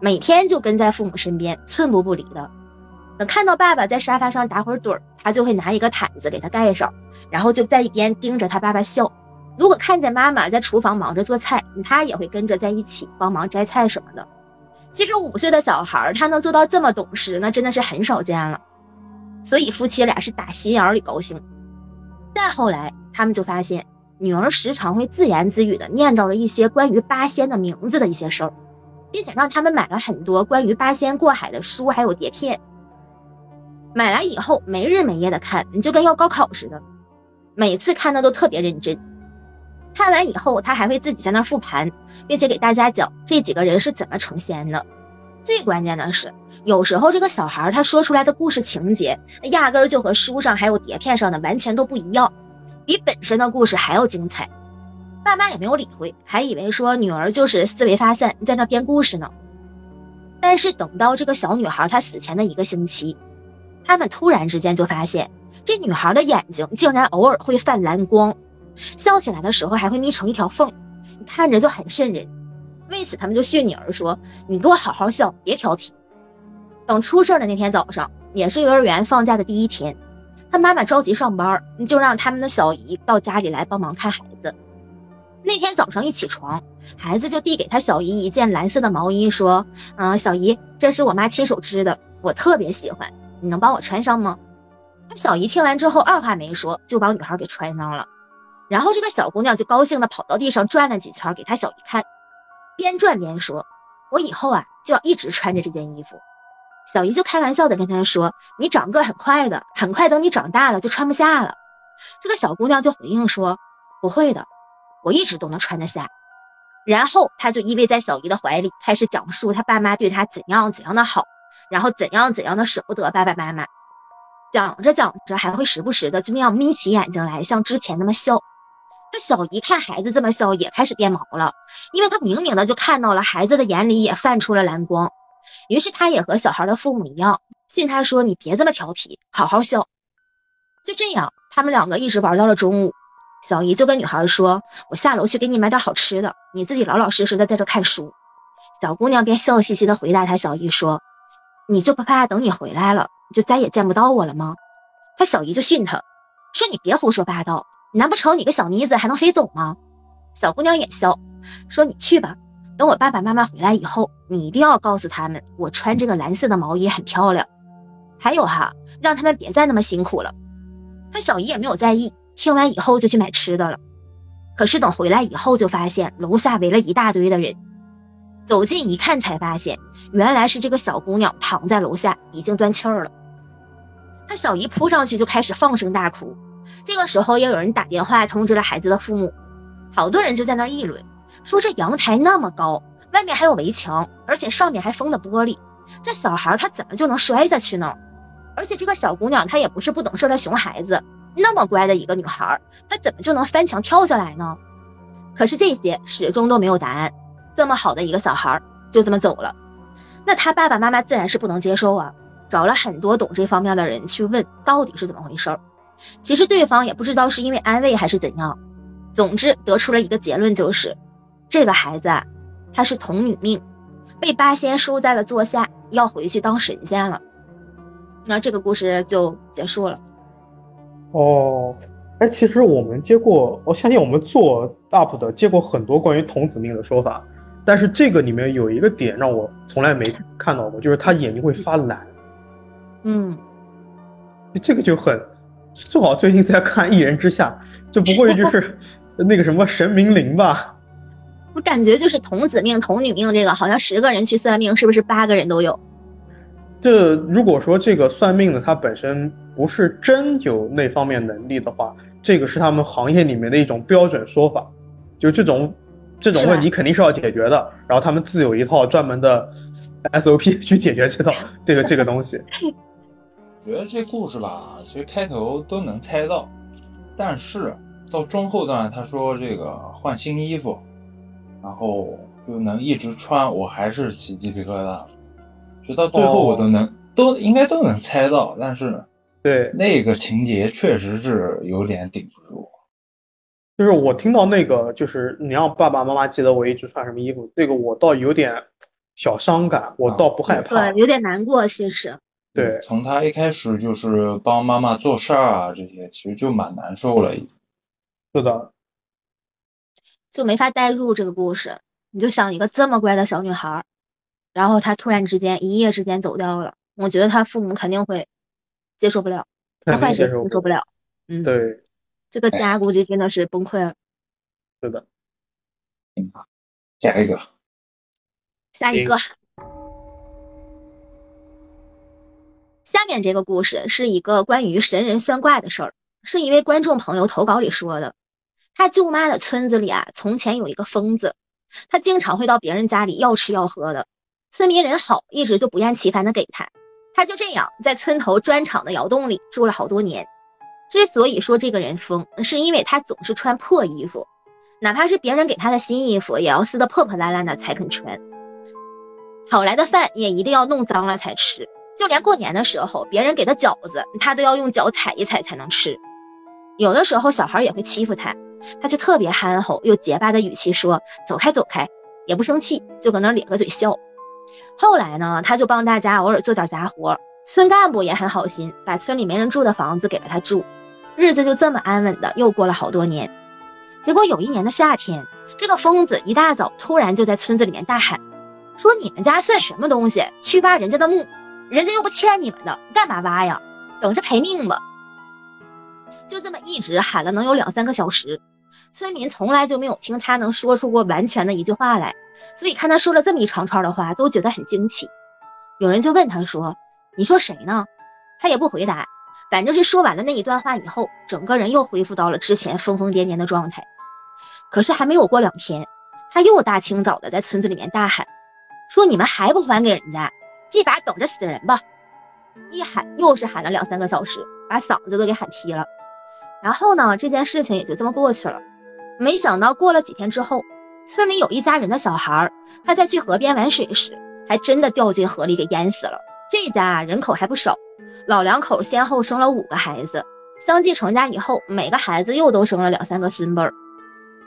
[SPEAKER 3] 每天就跟在父母身边，寸步不离的。等看到爸爸在沙发上打会儿盹儿，他就会拿一个毯子给他盖上，然后就在一边盯着他爸爸笑。如果看见妈妈在厨房忙着做菜，他也会跟着在一起帮忙摘菜什么的。其实五岁的小孩他能做到这么懂事，那真的是很少见了。所以夫妻俩是打心眼里高兴。再后来，他们就发现女儿时常会自言自语的念叨着一些关于八仙的名字的一些事儿。并且让他们买了很多关于八仙过海的书，还有碟片。买来以后没日没夜的看，你就跟要高考似的，每次看的都特别认真。看完以后，他还会自己在那复盘，并且给大家讲这几个人是怎么成仙的。最关键的是，有时候这个小孩他说出来的故事情节，压根就和书上还有碟片上的完全都不一样，比本身的故事还要精彩。爸妈也没有理会，还以为说女儿就是思维发散，在那编故事呢。但是等到这个小女孩她死前的一个星期，他们突然之间就发现，这女孩的眼睛竟然偶尔会泛蓝光，笑起来的时候还会眯成一条缝，看着就很瘆人。为此，他们就训女儿说：“你给我好好笑，别调皮。”等出事的那天早上，也是幼儿园放假的第一天，他妈妈着急上班，就让他们的小姨到家里来帮忙看孩子。那天早上一起床，孩子就递给他小姨一件蓝色的毛衣，说：“嗯，小姨，这是我妈亲手织的，我特别喜欢，你能帮我穿上吗？”他小姨听完之后，二话没说就帮女孩给穿上了。然后这个小姑娘就高兴的跑到地上转了几圈，给她小姨看，边转边说：“我以后啊就要一直穿着这件衣服。”小姨就开玩笑的跟她说：“你长个很快的，很快等你长大了就穿不下了。”这个小姑娘就回应说：“不会的。”我一直都能穿得下，然后他就依偎在小姨的怀里，开始讲述他爸妈对他怎样怎样的好，然后怎样怎样的舍不得爸爸妈妈。讲着讲着，还会时不时的就那样眯起眼睛来，像之前那么笑。他小姨看孩子这么笑，也开始变毛了，因为他明明的就看到了孩子的眼里也泛出了蓝光。于是他也和小孩的父母一样，训他说：“你别这么调皮，好好笑。”就这样，他们两个一直玩到了中午。小姨就跟女孩说：“我下楼去给你买点好吃的，你自己老老实实的在这看书。”小姑娘便笑嘻嘻的回答她小姨说：“你就不怕等你回来了，就再也见不到我了吗？他小姨就训他，说你别胡说八道，难不成你个小妮子还能飞走吗？小姑娘也笑，说你去吧，等我爸爸妈妈回来以后，你一定要告诉他们，我穿这个蓝色的毛衣很漂亮。还有哈，让他们别再那么辛苦了。他小姨也没有在意，听完以后就去买吃的了。可是等回来以后，就发现楼下围了一大堆的人。走近一看，才发现原来是这个小姑娘躺在楼下，已经断气儿了。他小姨扑上去就开始放声大哭。这个时候，又有人打电话通知了孩子的父母。好多人就在那议论，说这阳台那么高，外面还有围墙，而且上面还封的玻璃，这小孩他怎么就能摔下去呢？而且这个小姑娘她也不是不懂事的熊孩子，那么乖的一个女孩，她怎么就能翻墙跳下来呢？可是这些始终都没有答案。这么好的一个小孩就这么走了，那他爸爸妈妈自然是不能接受啊。找了很多懂这方面的人去问到底是怎么回事儿，其实对方也不知道是因为安慰还是怎样，总之得出了一个结论，就是这个孩子啊，他是童女命，被八仙收在了座下，要回去当神仙了。那这个故事就结束了。
[SPEAKER 1] 哦，哎，其实我们接过，我相信我们做 UP 的接过很多关于童子命的说法，但是这个里面有一个点让我从来没看到过，就是他眼睛会发蓝。
[SPEAKER 3] 嗯，
[SPEAKER 1] 这个就很，正好最近在看《一人之下》，这不会就是 [LAUGHS] 那个什么神明灵吧？
[SPEAKER 3] 我感觉就是童子命、童女命这个，好像十个人去算命，是不是八个人都有？
[SPEAKER 1] 这如果说这个算命的他本身不是真有那方面能力的话，这个是他们行业里面的一种标准说法，就这种这种问题肯定是要解决的，然后他们自有一套专门的 [LAUGHS] SOP [LAUGHS] 去解决这套这个这个东西。[LAUGHS]
[SPEAKER 2] 觉得这故事吧，其实开头都能猜到，但是到中后段他说这个换新衣服，然后就能一直穿，我还是起鸡皮疙瘩。直到最后我都能都应该都能猜到，但是
[SPEAKER 1] 对
[SPEAKER 2] 那个情节确实是有点顶不住。
[SPEAKER 1] 就是我听到那个，就是你让爸爸妈妈记得我一直穿什么衣服，这个我倒有点小伤感，我倒不害怕，
[SPEAKER 3] 对，有点难过，其实。
[SPEAKER 1] 对，
[SPEAKER 2] 从他一开始就是帮妈妈做事儿啊，这些其实就蛮难受了。
[SPEAKER 1] 是的，
[SPEAKER 3] 就没法代入这个故事。你就想一个这么乖的小女孩，然后她突然之间一夜之间走掉了，我觉得她父母肯定会接受不了，她坏谁接受不了？嗯，
[SPEAKER 1] 对，
[SPEAKER 3] 这个家估计真的是崩溃了。
[SPEAKER 1] 是的，
[SPEAKER 2] 行吧，下一个，
[SPEAKER 3] 下一个。下面这个故事是一个关于神人算卦的事儿，是一位观众朋友投稿里说的。他舅妈的村子里啊，从前有一个疯子，他经常会到别人家里要吃要喝的，村民人好，一直就不厌其烦的给他。他就这样在村头砖厂的窑洞里住了好多年。之所以说这个人疯，是因为他总是穿破衣服，哪怕是别人给他的新衣服，也要撕得破破烂烂的才肯穿。好来的饭也一定要弄脏了才吃。就连过年的时候，别人给的饺子，他都要用脚踩一踩才能吃。有的时候小孩也会欺负他，他就特别憨厚，用结巴的语气说：“走开，走开。”也不生气，就搁那咧个嘴笑。后来呢，他就帮大家偶尔做点杂活，村干部也很好心，把村里没人住的房子给了他住，日子就这么安稳的又过了好多年。结果有一年的夏天，这个疯子一大早突然就在村子里面大喊，说：“你们家算什么东西？去挖人家的墓！”人家又不欠你们的，干嘛挖呀？等着赔命吧！就这么一直喊了能有两三个小时，村民从来就没有听他能说出过完全的一句话来，所以看他说了这么一长串的话，都觉得很惊奇。有人就问他说：“你说谁呢？”他也不回答，反正是说完了那一段话以后，整个人又恢复到了之前疯疯癫癫的状态。可是还没有过两天，他又大清早的在村子里面大喊，说：“你们还不还给人家？”这把等着死人吧！一喊又是喊了两三个小时，把嗓子都给喊劈了。然后呢，这件事情也就这么过去了。没想到过了几天之后，村里有一家人的小孩，他在去河边玩水时，还真的掉进河里给淹死了。这家人口还不少，老两口先后生了五个孩子，相继成家以后，每个孩子又都生了两三个孙辈儿，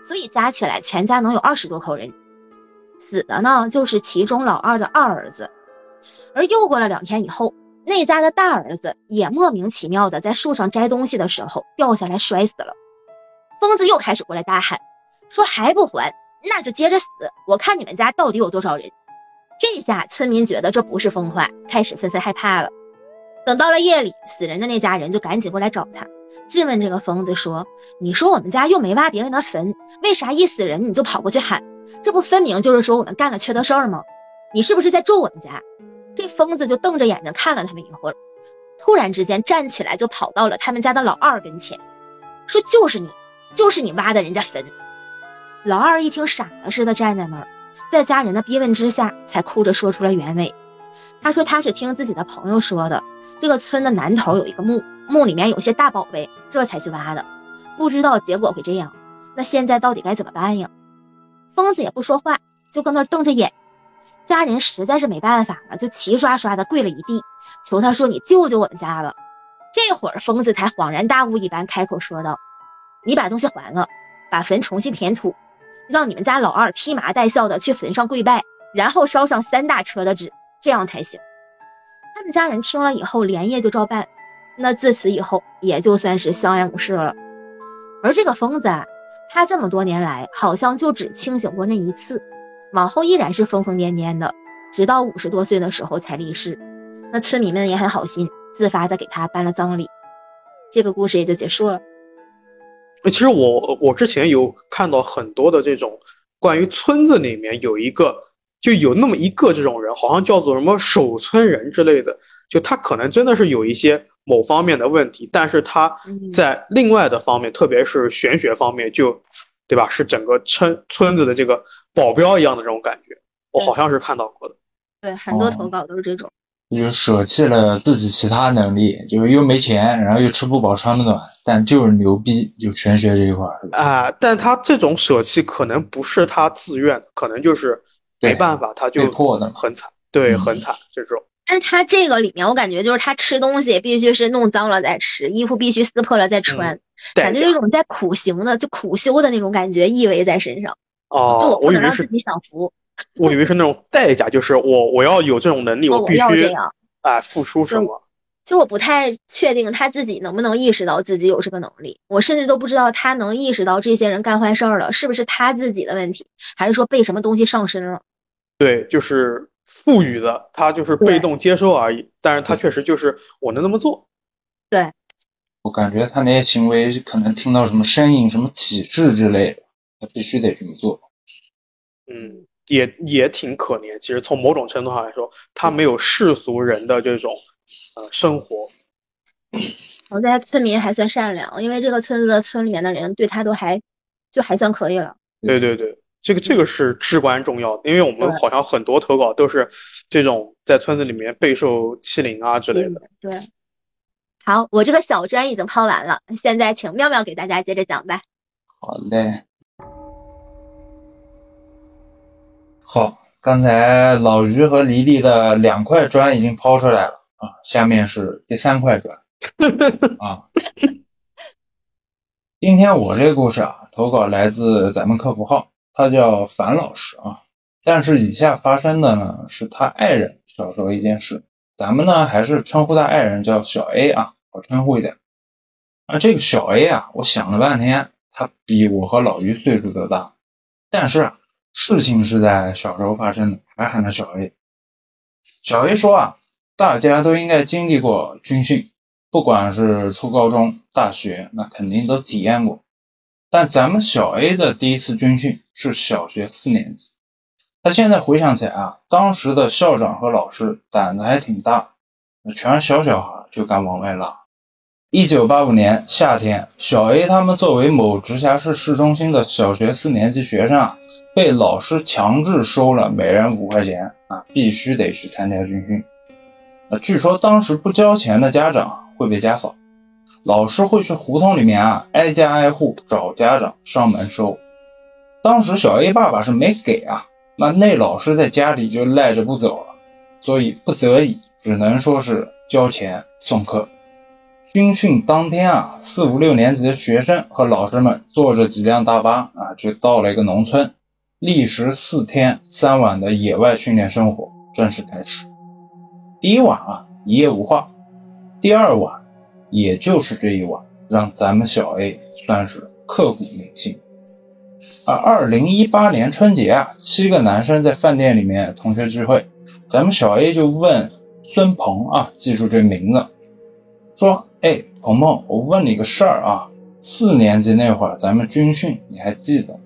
[SPEAKER 3] 所以加起来全家能有二十多口人。死的呢，就是其中老二的二儿子。而又过了两天以后，那家的大儿子也莫名其妙的在树上摘东西的时候掉下来摔死了。疯子又开始过来大喊，说还不还，那就接着死！我看你们家到底有多少人。这下村民觉得这不是疯话，开始纷纷害怕了。等到了夜里，死人的那家人就赶紧过来找他，质问这个疯子说：“你说我们家又没挖别人的坟，为啥一死人你就跑过去喊？这不分明就是说我们干了缺德事儿吗？你是不是在咒我们家？”这疯子就瞪着眼睛看了他们一会儿，突然之间站起来就跑到了他们家的老二跟前，说：“就是你，就是你挖的人家坟。”老二一听傻了似的站在那儿。在家人的逼问之下，才哭着说出了原委。他说他是听自己的朋友说的，这个村的南头有一个墓，墓里面有些大宝贝，这才去挖的。不知道结果会这样，那现在到底该怎么办呀？疯子也不说话，就搁那瞪着眼。家人实在是没办法了，就齐刷刷的跪了一地，求他说：“你救救我们家吧。”这会儿疯子才恍然大悟一般开口说道：“你把东西还了，把坟重新填土。”让你们家老二披麻戴孝的去坟上跪拜，然后烧上三大车的纸，这样才行。他们家人听了以后，连夜就照办。那自此以后，也就算是相安无事了。而这个疯子啊，他这么多年来，好像就只清醒过那一次，往后依然是疯疯癫癫的，直到五十多岁的时候才离世。那村民们也很好心，自发的给他办了葬礼。这个故事也就结束了。
[SPEAKER 1] 其实我我之前有看到很多的这种关于村子里面有一个就有那么一个这种人，好像叫做什么守村人之类的，就他可能真的是有一些某方面的问题，但是他在另外的方面，特别是玄学方面，就对吧？是整个村村子的这个保镖一样的这种感觉，我好像是看到过的。
[SPEAKER 3] 对，很多投稿都是这种。
[SPEAKER 2] 就舍弃了自己其他能力，就是又没钱，然后又吃不饱穿不暖，但就是牛逼，就玄学这一块是吧？
[SPEAKER 1] 啊，但他这种舍弃可能不是他自愿，可能就是没办法，他就
[SPEAKER 2] 被迫的，
[SPEAKER 1] 很惨，对，很惨这种。
[SPEAKER 3] 但是他这个里面，我感觉就是他吃东西必须是弄脏了再吃，衣服必须撕破了再穿，感觉有种在苦行的，就苦修的那种感觉意味在身上。
[SPEAKER 1] 哦，
[SPEAKER 3] 就我
[SPEAKER 1] 不能
[SPEAKER 3] 让自己享福。
[SPEAKER 1] 我以为是那种代价，就是我我要有这种能力，
[SPEAKER 3] 我
[SPEAKER 1] 必须
[SPEAKER 3] 这样
[SPEAKER 1] 哎付出什么？
[SPEAKER 3] 其实我不太确定他自己能不能意识到自己有这个能力，我甚至都不知道他能意识到这些人干坏事儿了，是不是他自己的问题，还是说被什么东西上身了？
[SPEAKER 1] 对，就是赋予的，他就是被动接受而已。但是他确实就是我能那么做。
[SPEAKER 3] 对，
[SPEAKER 2] 我感觉他那些行为可能听到什么声音、什么启示之类的，他必须得这么做。
[SPEAKER 1] 嗯。也也挺可怜，其实从某种程度上来说，他没有世俗人的这种呃生活。
[SPEAKER 3] 我在村民还算善良，因为这个村子的村里面的人对他都还就还算可以了。
[SPEAKER 1] 对对对，这个这个是至关重要的，因为我们好像很多投稿都是这种在村子里面备受欺凌啊之类的。
[SPEAKER 3] 对，好，我这个小砖已经抛完了，现在请妙妙给大家接着讲吧。
[SPEAKER 2] 好嘞。好，刚才老于和黎黎的两块砖已经抛出来了啊，下面是第三块砖 [LAUGHS] 啊。今天我这个故事啊，投稿来自咱们客服号，他叫樊老师啊。但是以下发生的呢，是他爱人小时候一件事，咱们呢还是称呼他爱人叫小 A 啊，好称呼一点。啊，这个小 A 啊，我想了半天，他比我和老于岁数都大，但是啊。事情是在小时候发生的，还喊他小 A。小 A 说啊，大家都应该经历过军训，不管是初高中、大学，那肯定都体验过。但咱们小 A 的第一次军训是小学四年级。他现在回想起来啊，当时的校长和老师胆子还挺大，全是小小孩就敢往外拉。一九八五年夏天，小 A 他们作为某直辖市市中心的小学四年级学生啊。被老师强制收了每人五块钱啊，必须得去参加军训。啊，据说当时不交钱的家长会被家访，老师会去胡同里面啊挨家挨户找家长上门收。当时小 A 爸爸是没给啊，那那老师在家里就赖着不走了，所以不得已只能说是交钱送客。军训当天啊，四五六年级的学生和老师们坐着几辆大巴啊，就到了一个农村。历时四天三晚的野外训练生活正式开始。第一晚啊，一夜无话。第二晚，也就是这一晚，让咱们小 A 算是刻骨铭心。而二零一八年春节啊，七个男生在饭店里面同学聚会，咱们小 A 就问孙鹏啊，记住这名字，说：“哎，鹏鹏，我问你个事儿啊，四年级那会儿咱们军训你还记得？”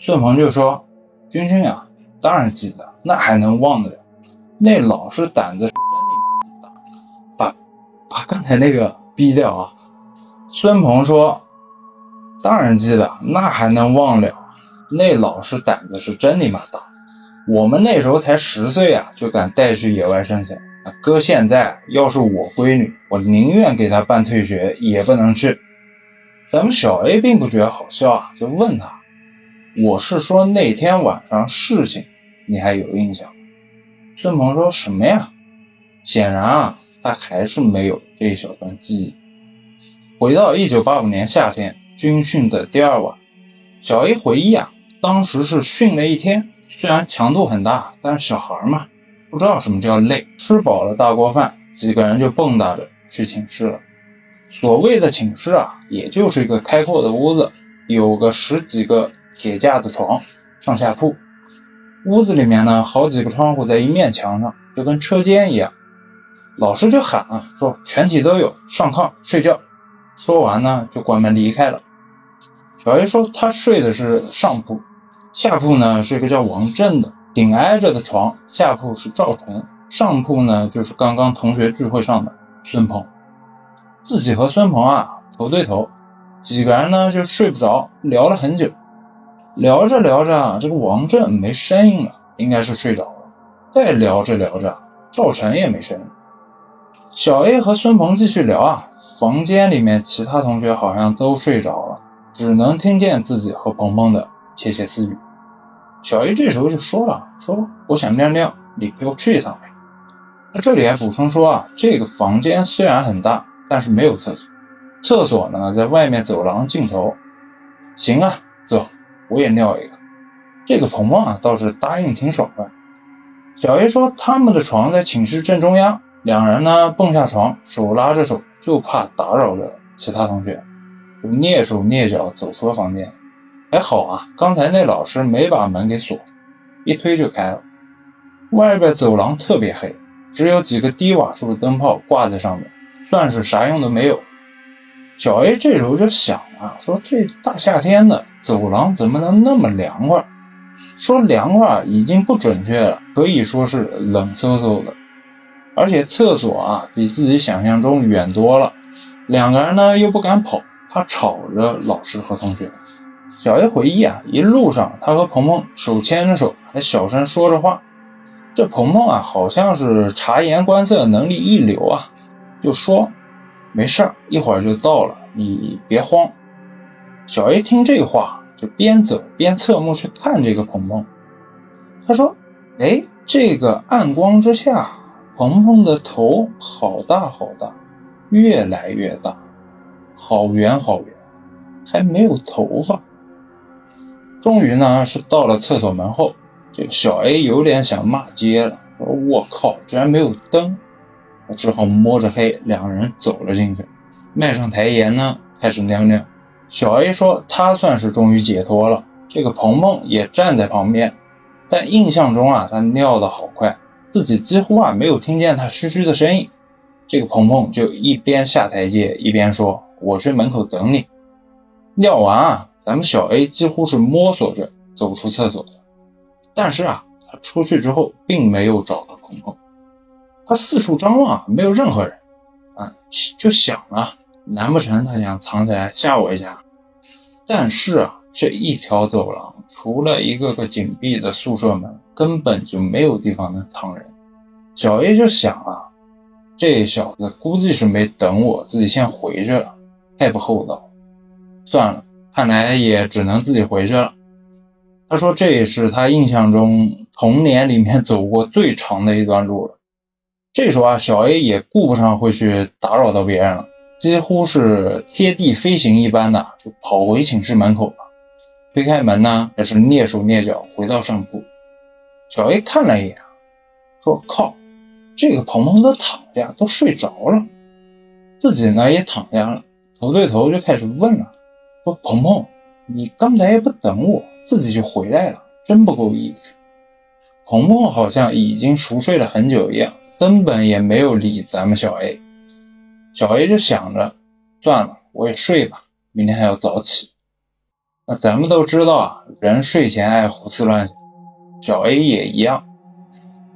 [SPEAKER 2] 孙鹏就说：“军训啊，当然记得，那还能忘得了？那老师胆子真他妈大，把把刚才那个逼掉啊。”孙鹏说。当然记得，那还能忘了？那老师胆子是真你妈大。我们那时候才十岁啊，就敢带去野外生险。搁现在，要是我闺女，我宁愿给她办退学，也不能去。咱们小 A 并不觉得好笑啊，就问他：“我是说那天晚上事情，你还有印象？”孙鹏说什么呀？显然啊，他还是没有这一小段记忆。回到一九八五年夏天。军训的第二晚，小 A 回忆啊，当时是训了一天，虽然强度很大，但是小孩嘛，不知道什么叫累。吃饱了大锅饭，几个人就蹦跶着去寝室了。所谓的寝室啊，也就是一个开阔的屋子，有个十几个铁架子床，上下铺。屋子里面呢，好几个窗户在一面墙上，就跟车间一样。老师就喊啊，说全体都有，上炕睡觉。说完呢，就关门离开了。小 A 说他睡的是上铺，下铺呢是一个叫王震的，紧挨着的床，下铺是赵晨，上铺呢就是刚刚同学聚会上的孙鹏。自己和孙鹏啊头对头，几个人呢就睡不着，聊了很久。聊着聊着，这个王震没声音了，应该是睡着了。再聊着聊着，赵晨也没声音。小 A 和孙鹏继续聊啊，房间里面其他同学好像都睡着了。只能听见自己和鹏鹏的窃窃私语。小 A 这时候就说了：“说我想尿尿，你陪我去一趟呗。”那这里还补充说啊，这个房间虽然很大，但是没有厕所，厕所呢在外面走廊尽头。行啊，走，我也尿一个。这个鹏鹏啊倒是答应挺爽快。小 A 说他们的床在寝室正中央，两人呢蹦下床，手拉着手，就怕打扰了其他同学。就蹑手蹑脚走出了房间，还好啊，刚才那老师没把门给锁，一推就开了。外边走廊特别黑，只有几个低瓦数的灯泡挂在上面，算是啥用都没有。小 A 这时候就想啊，说这大夏天的走廊怎么能那么凉快？说凉快已经不准确了，可以说是冷飕飕的。而且厕所啊比自己想象中远多了，两个人呢又不敢跑。他吵着老师和同学。小 A 回忆啊，一路上他和鹏鹏手牵着手，还小声说着话。这鹏鹏啊，好像是察言观色能力一流啊，就说没事儿，一会儿就到了，你别慌。小 A 听这话，就边走边侧目去看这个鹏鹏。他说：“哎，这个暗光之下，鹏鹏的头好大好大，越来越大。”好圆好圆，还没有头发。终于呢，是到了厕所门后，这个小 A 有点想骂街了，说：“我靠，居然没有灯！”只好摸着黑，两人走了进去，迈上台沿呢，开始尿尿。小 A 说他算是终于解脱了，这个鹏鹏也站在旁边，但印象中啊，他尿的好快，自己几乎啊没有听见他嘘嘘的声音。这个鹏鹏就一边下台阶一边说。我去门口等你。尿完啊，咱们小 A 几乎是摸索着走出厕所的。但是啊，他出去之后并没有找到鹏鹏。他四处张望，没有任何人啊，就想啊，难不成他想藏起来吓我一下？但是啊，这一条走廊除了一个个紧闭的宿舍门，根本就没有地方能藏人。小 A 就想啊，这小子估计是没等我，自己先回去了。太不厚道，算了，看来也只能自己回去了。他说这也是他印象中童年里面走过最长的一段路了。这时候啊，小 A 也顾不上会去打扰到别人了，几乎是贴地飞行一般的就跑回寝室门口了。推开门呢，也是蹑手蹑脚回到上铺。小 A 看了一眼，说：“靠，这个鹏鹏都躺下，都睡着了，自己呢也躺下了，头对头就开始问了，说鹏鹏，你刚才也不等我，自己就回来了，真不够意思。鹏鹏好像已经熟睡了很久一样，根本也没有理咱们小 A。小 A 就想着，算了，我也睡吧，明天还要早起。那咱们都知道啊，人睡前爱胡思乱想，小 A 也一样。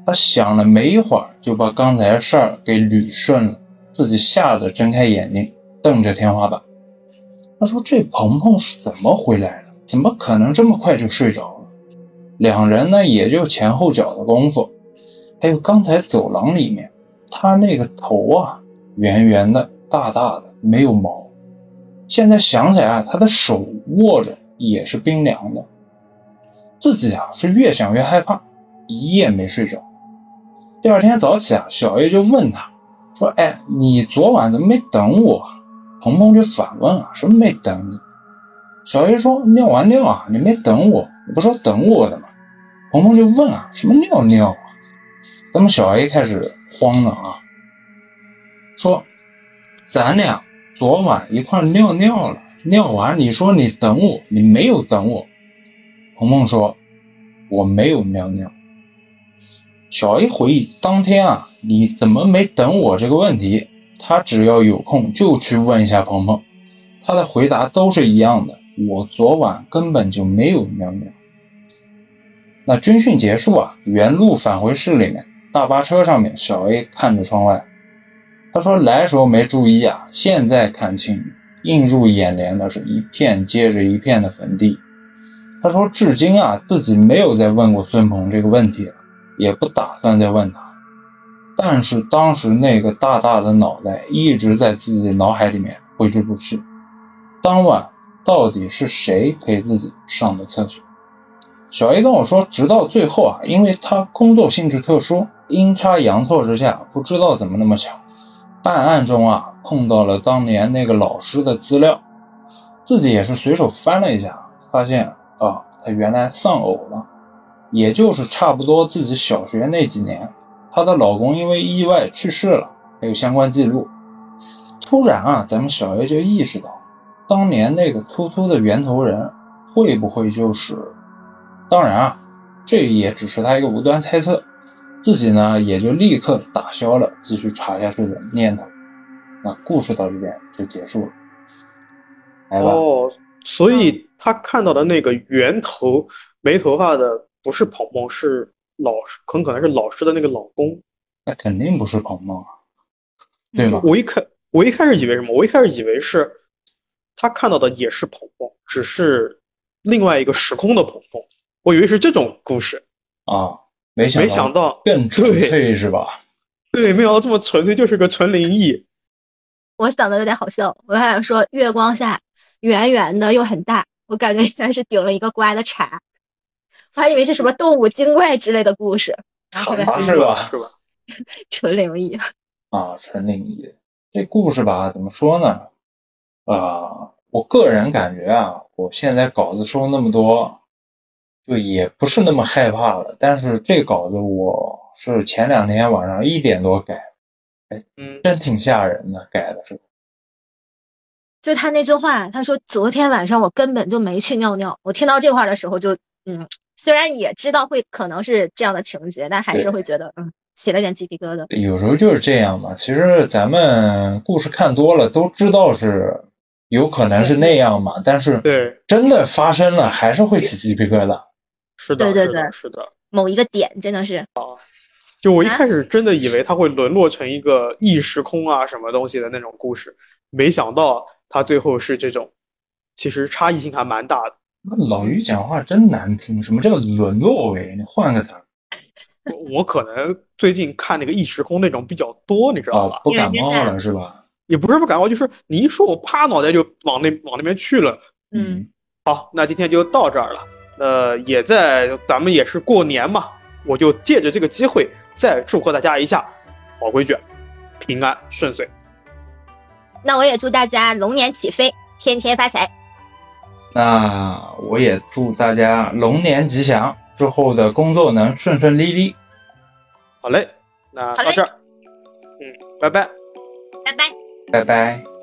[SPEAKER 2] 他想了没一会儿，就把刚才的事儿给捋顺了，自己吓得睁开眼睛，瞪着天花板。他说：“这鹏鹏是怎么回来的？怎么可能这么快就睡着了？”两人呢，也就前后脚的功夫。还有刚才走廊里面，他那个头啊，圆圆的、大大的，没有毛。现在想起来，他的手握着也是冰凉的。自己啊，是越想越害怕，一夜没睡着。第二天早起啊，小 A 就问他，说：“哎，你昨晚怎么没等我？”鹏鹏就反问啊：“什么没等你？”小 A 说：“尿完尿啊，你没等我，你不说等我的吗？”鹏鹏就问啊：“什么尿尿啊？”咱们小 A 开始慌了啊，说：“咱俩昨晚一块尿尿了，尿完你说你等我，你没有等我。”鹏鹏说：“我没有尿尿。”小 A 回忆当天啊，你怎么没等我这个问题？他只要有空就去问一下鹏鹏，他的回答都是一样的。我昨晚根本就没有尿尿。那军训结束啊，原路返回市里面，大巴车上面，小 A 看着窗外，他说来时候没注意啊，现在看清，映入眼帘的是一片接着一片的坟地。他说至今啊，自己没有再问过孙鹏这个问题了。也不打算再问他，但是当时那个大大的脑袋一直在自己脑海里面挥之不去。当晚到底是谁陪自己上的厕所？小 A 跟我说，直到最后啊，因为他工作性质特殊，阴差阳错之下，不知道怎么那么巧，办案中啊碰到了当年那个老师的资料，自己也是随手翻了一下，发现啊，他原来丧偶了。也就是差不多自己小学那几年，她的老公因为意外去世了，还有相关记录。突然啊，咱们小 A 就意识到，当年那个秃秃的源头人会不会就是……当然啊，这也只是他一个无端猜测。自己呢，也就立刻打消了继续查下去的念头。那故事到这边就结束了。来吧。
[SPEAKER 1] 哦，所以他看到的那个圆头没头发的。不是鹏鹏，是老师，很可能是老师的那个老公。
[SPEAKER 2] 那肯定不是鹏鹏啊，对吗？
[SPEAKER 1] 我一开我一开始以为什么？我一开始以为是他看到的也是鹏鹏，只是另外一个时空的鹏鹏。我以为是这种故事
[SPEAKER 2] 啊，没
[SPEAKER 1] 想没想到
[SPEAKER 2] 更纯粹是吧？
[SPEAKER 1] 对，没想到这么纯粹，就是个纯灵异。
[SPEAKER 3] 我想的有点好笑，我还想说月光下圆圆的又很大，我感觉应该是顶了一个瓜的茶。我还以为是什么动物精怪之类的故事，然后
[SPEAKER 2] 来是吧？是吧？[LAUGHS]
[SPEAKER 3] 纯灵异
[SPEAKER 2] 啊，纯灵异。这故事吧，怎么说呢？啊，我个人感觉啊，我现在稿子收那么多，就也不是那么害怕了。但是这稿子我是前两天晚上一点多改，哎，嗯，真挺吓人的，改的是。
[SPEAKER 3] 就他那句话，他说昨天晚上我根本就没去尿尿。我听到这话的时候，就嗯。虽然也知道会可能是这样的情节，但还是会觉得嗯起了点鸡皮疙瘩。
[SPEAKER 2] 有时候就是这样嘛。其实咱们故事看多了，都知道是有可能是那样嘛。但是
[SPEAKER 1] 对
[SPEAKER 2] 真的发生了，还是会起鸡皮疙瘩。
[SPEAKER 1] 是的，
[SPEAKER 3] 对对对，
[SPEAKER 1] 是的。
[SPEAKER 3] 某一个点真的是
[SPEAKER 1] 啊，就我一开始真的以为它会沦落成一个异时空啊什么东西的那种故事，没想到它最后是这种，其实差异性还蛮大的。
[SPEAKER 2] 那老于讲话真难听，什么叫沦落为？你换个词儿。
[SPEAKER 1] 我可能最近看那个异时空那种比较多，你知道吧？
[SPEAKER 2] 不感冒了是吧？
[SPEAKER 1] 也不是不感冒，就是你一说，我啪脑袋就往那往那边去了。
[SPEAKER 3] 嗯，
[SPEAKER 1] 好，那今天就到这儿了。呃，也在咱们也是过年嘛，我就借着这个机会再祝贺大家一下，老规矩，平安顺遂。
[SPEAKER 3] 那我也祝大家龙年起飞，天天发财。
[SPEAKER 2] 那我也祝大家龙年吉祥，之后的工作能顺顺利利。
[SPEAKER 1] 好嘞，那到这儿，嗯，拜拜，
[SPEAKER 3] 拜拜，
[SPEAKER 2] 拜拜。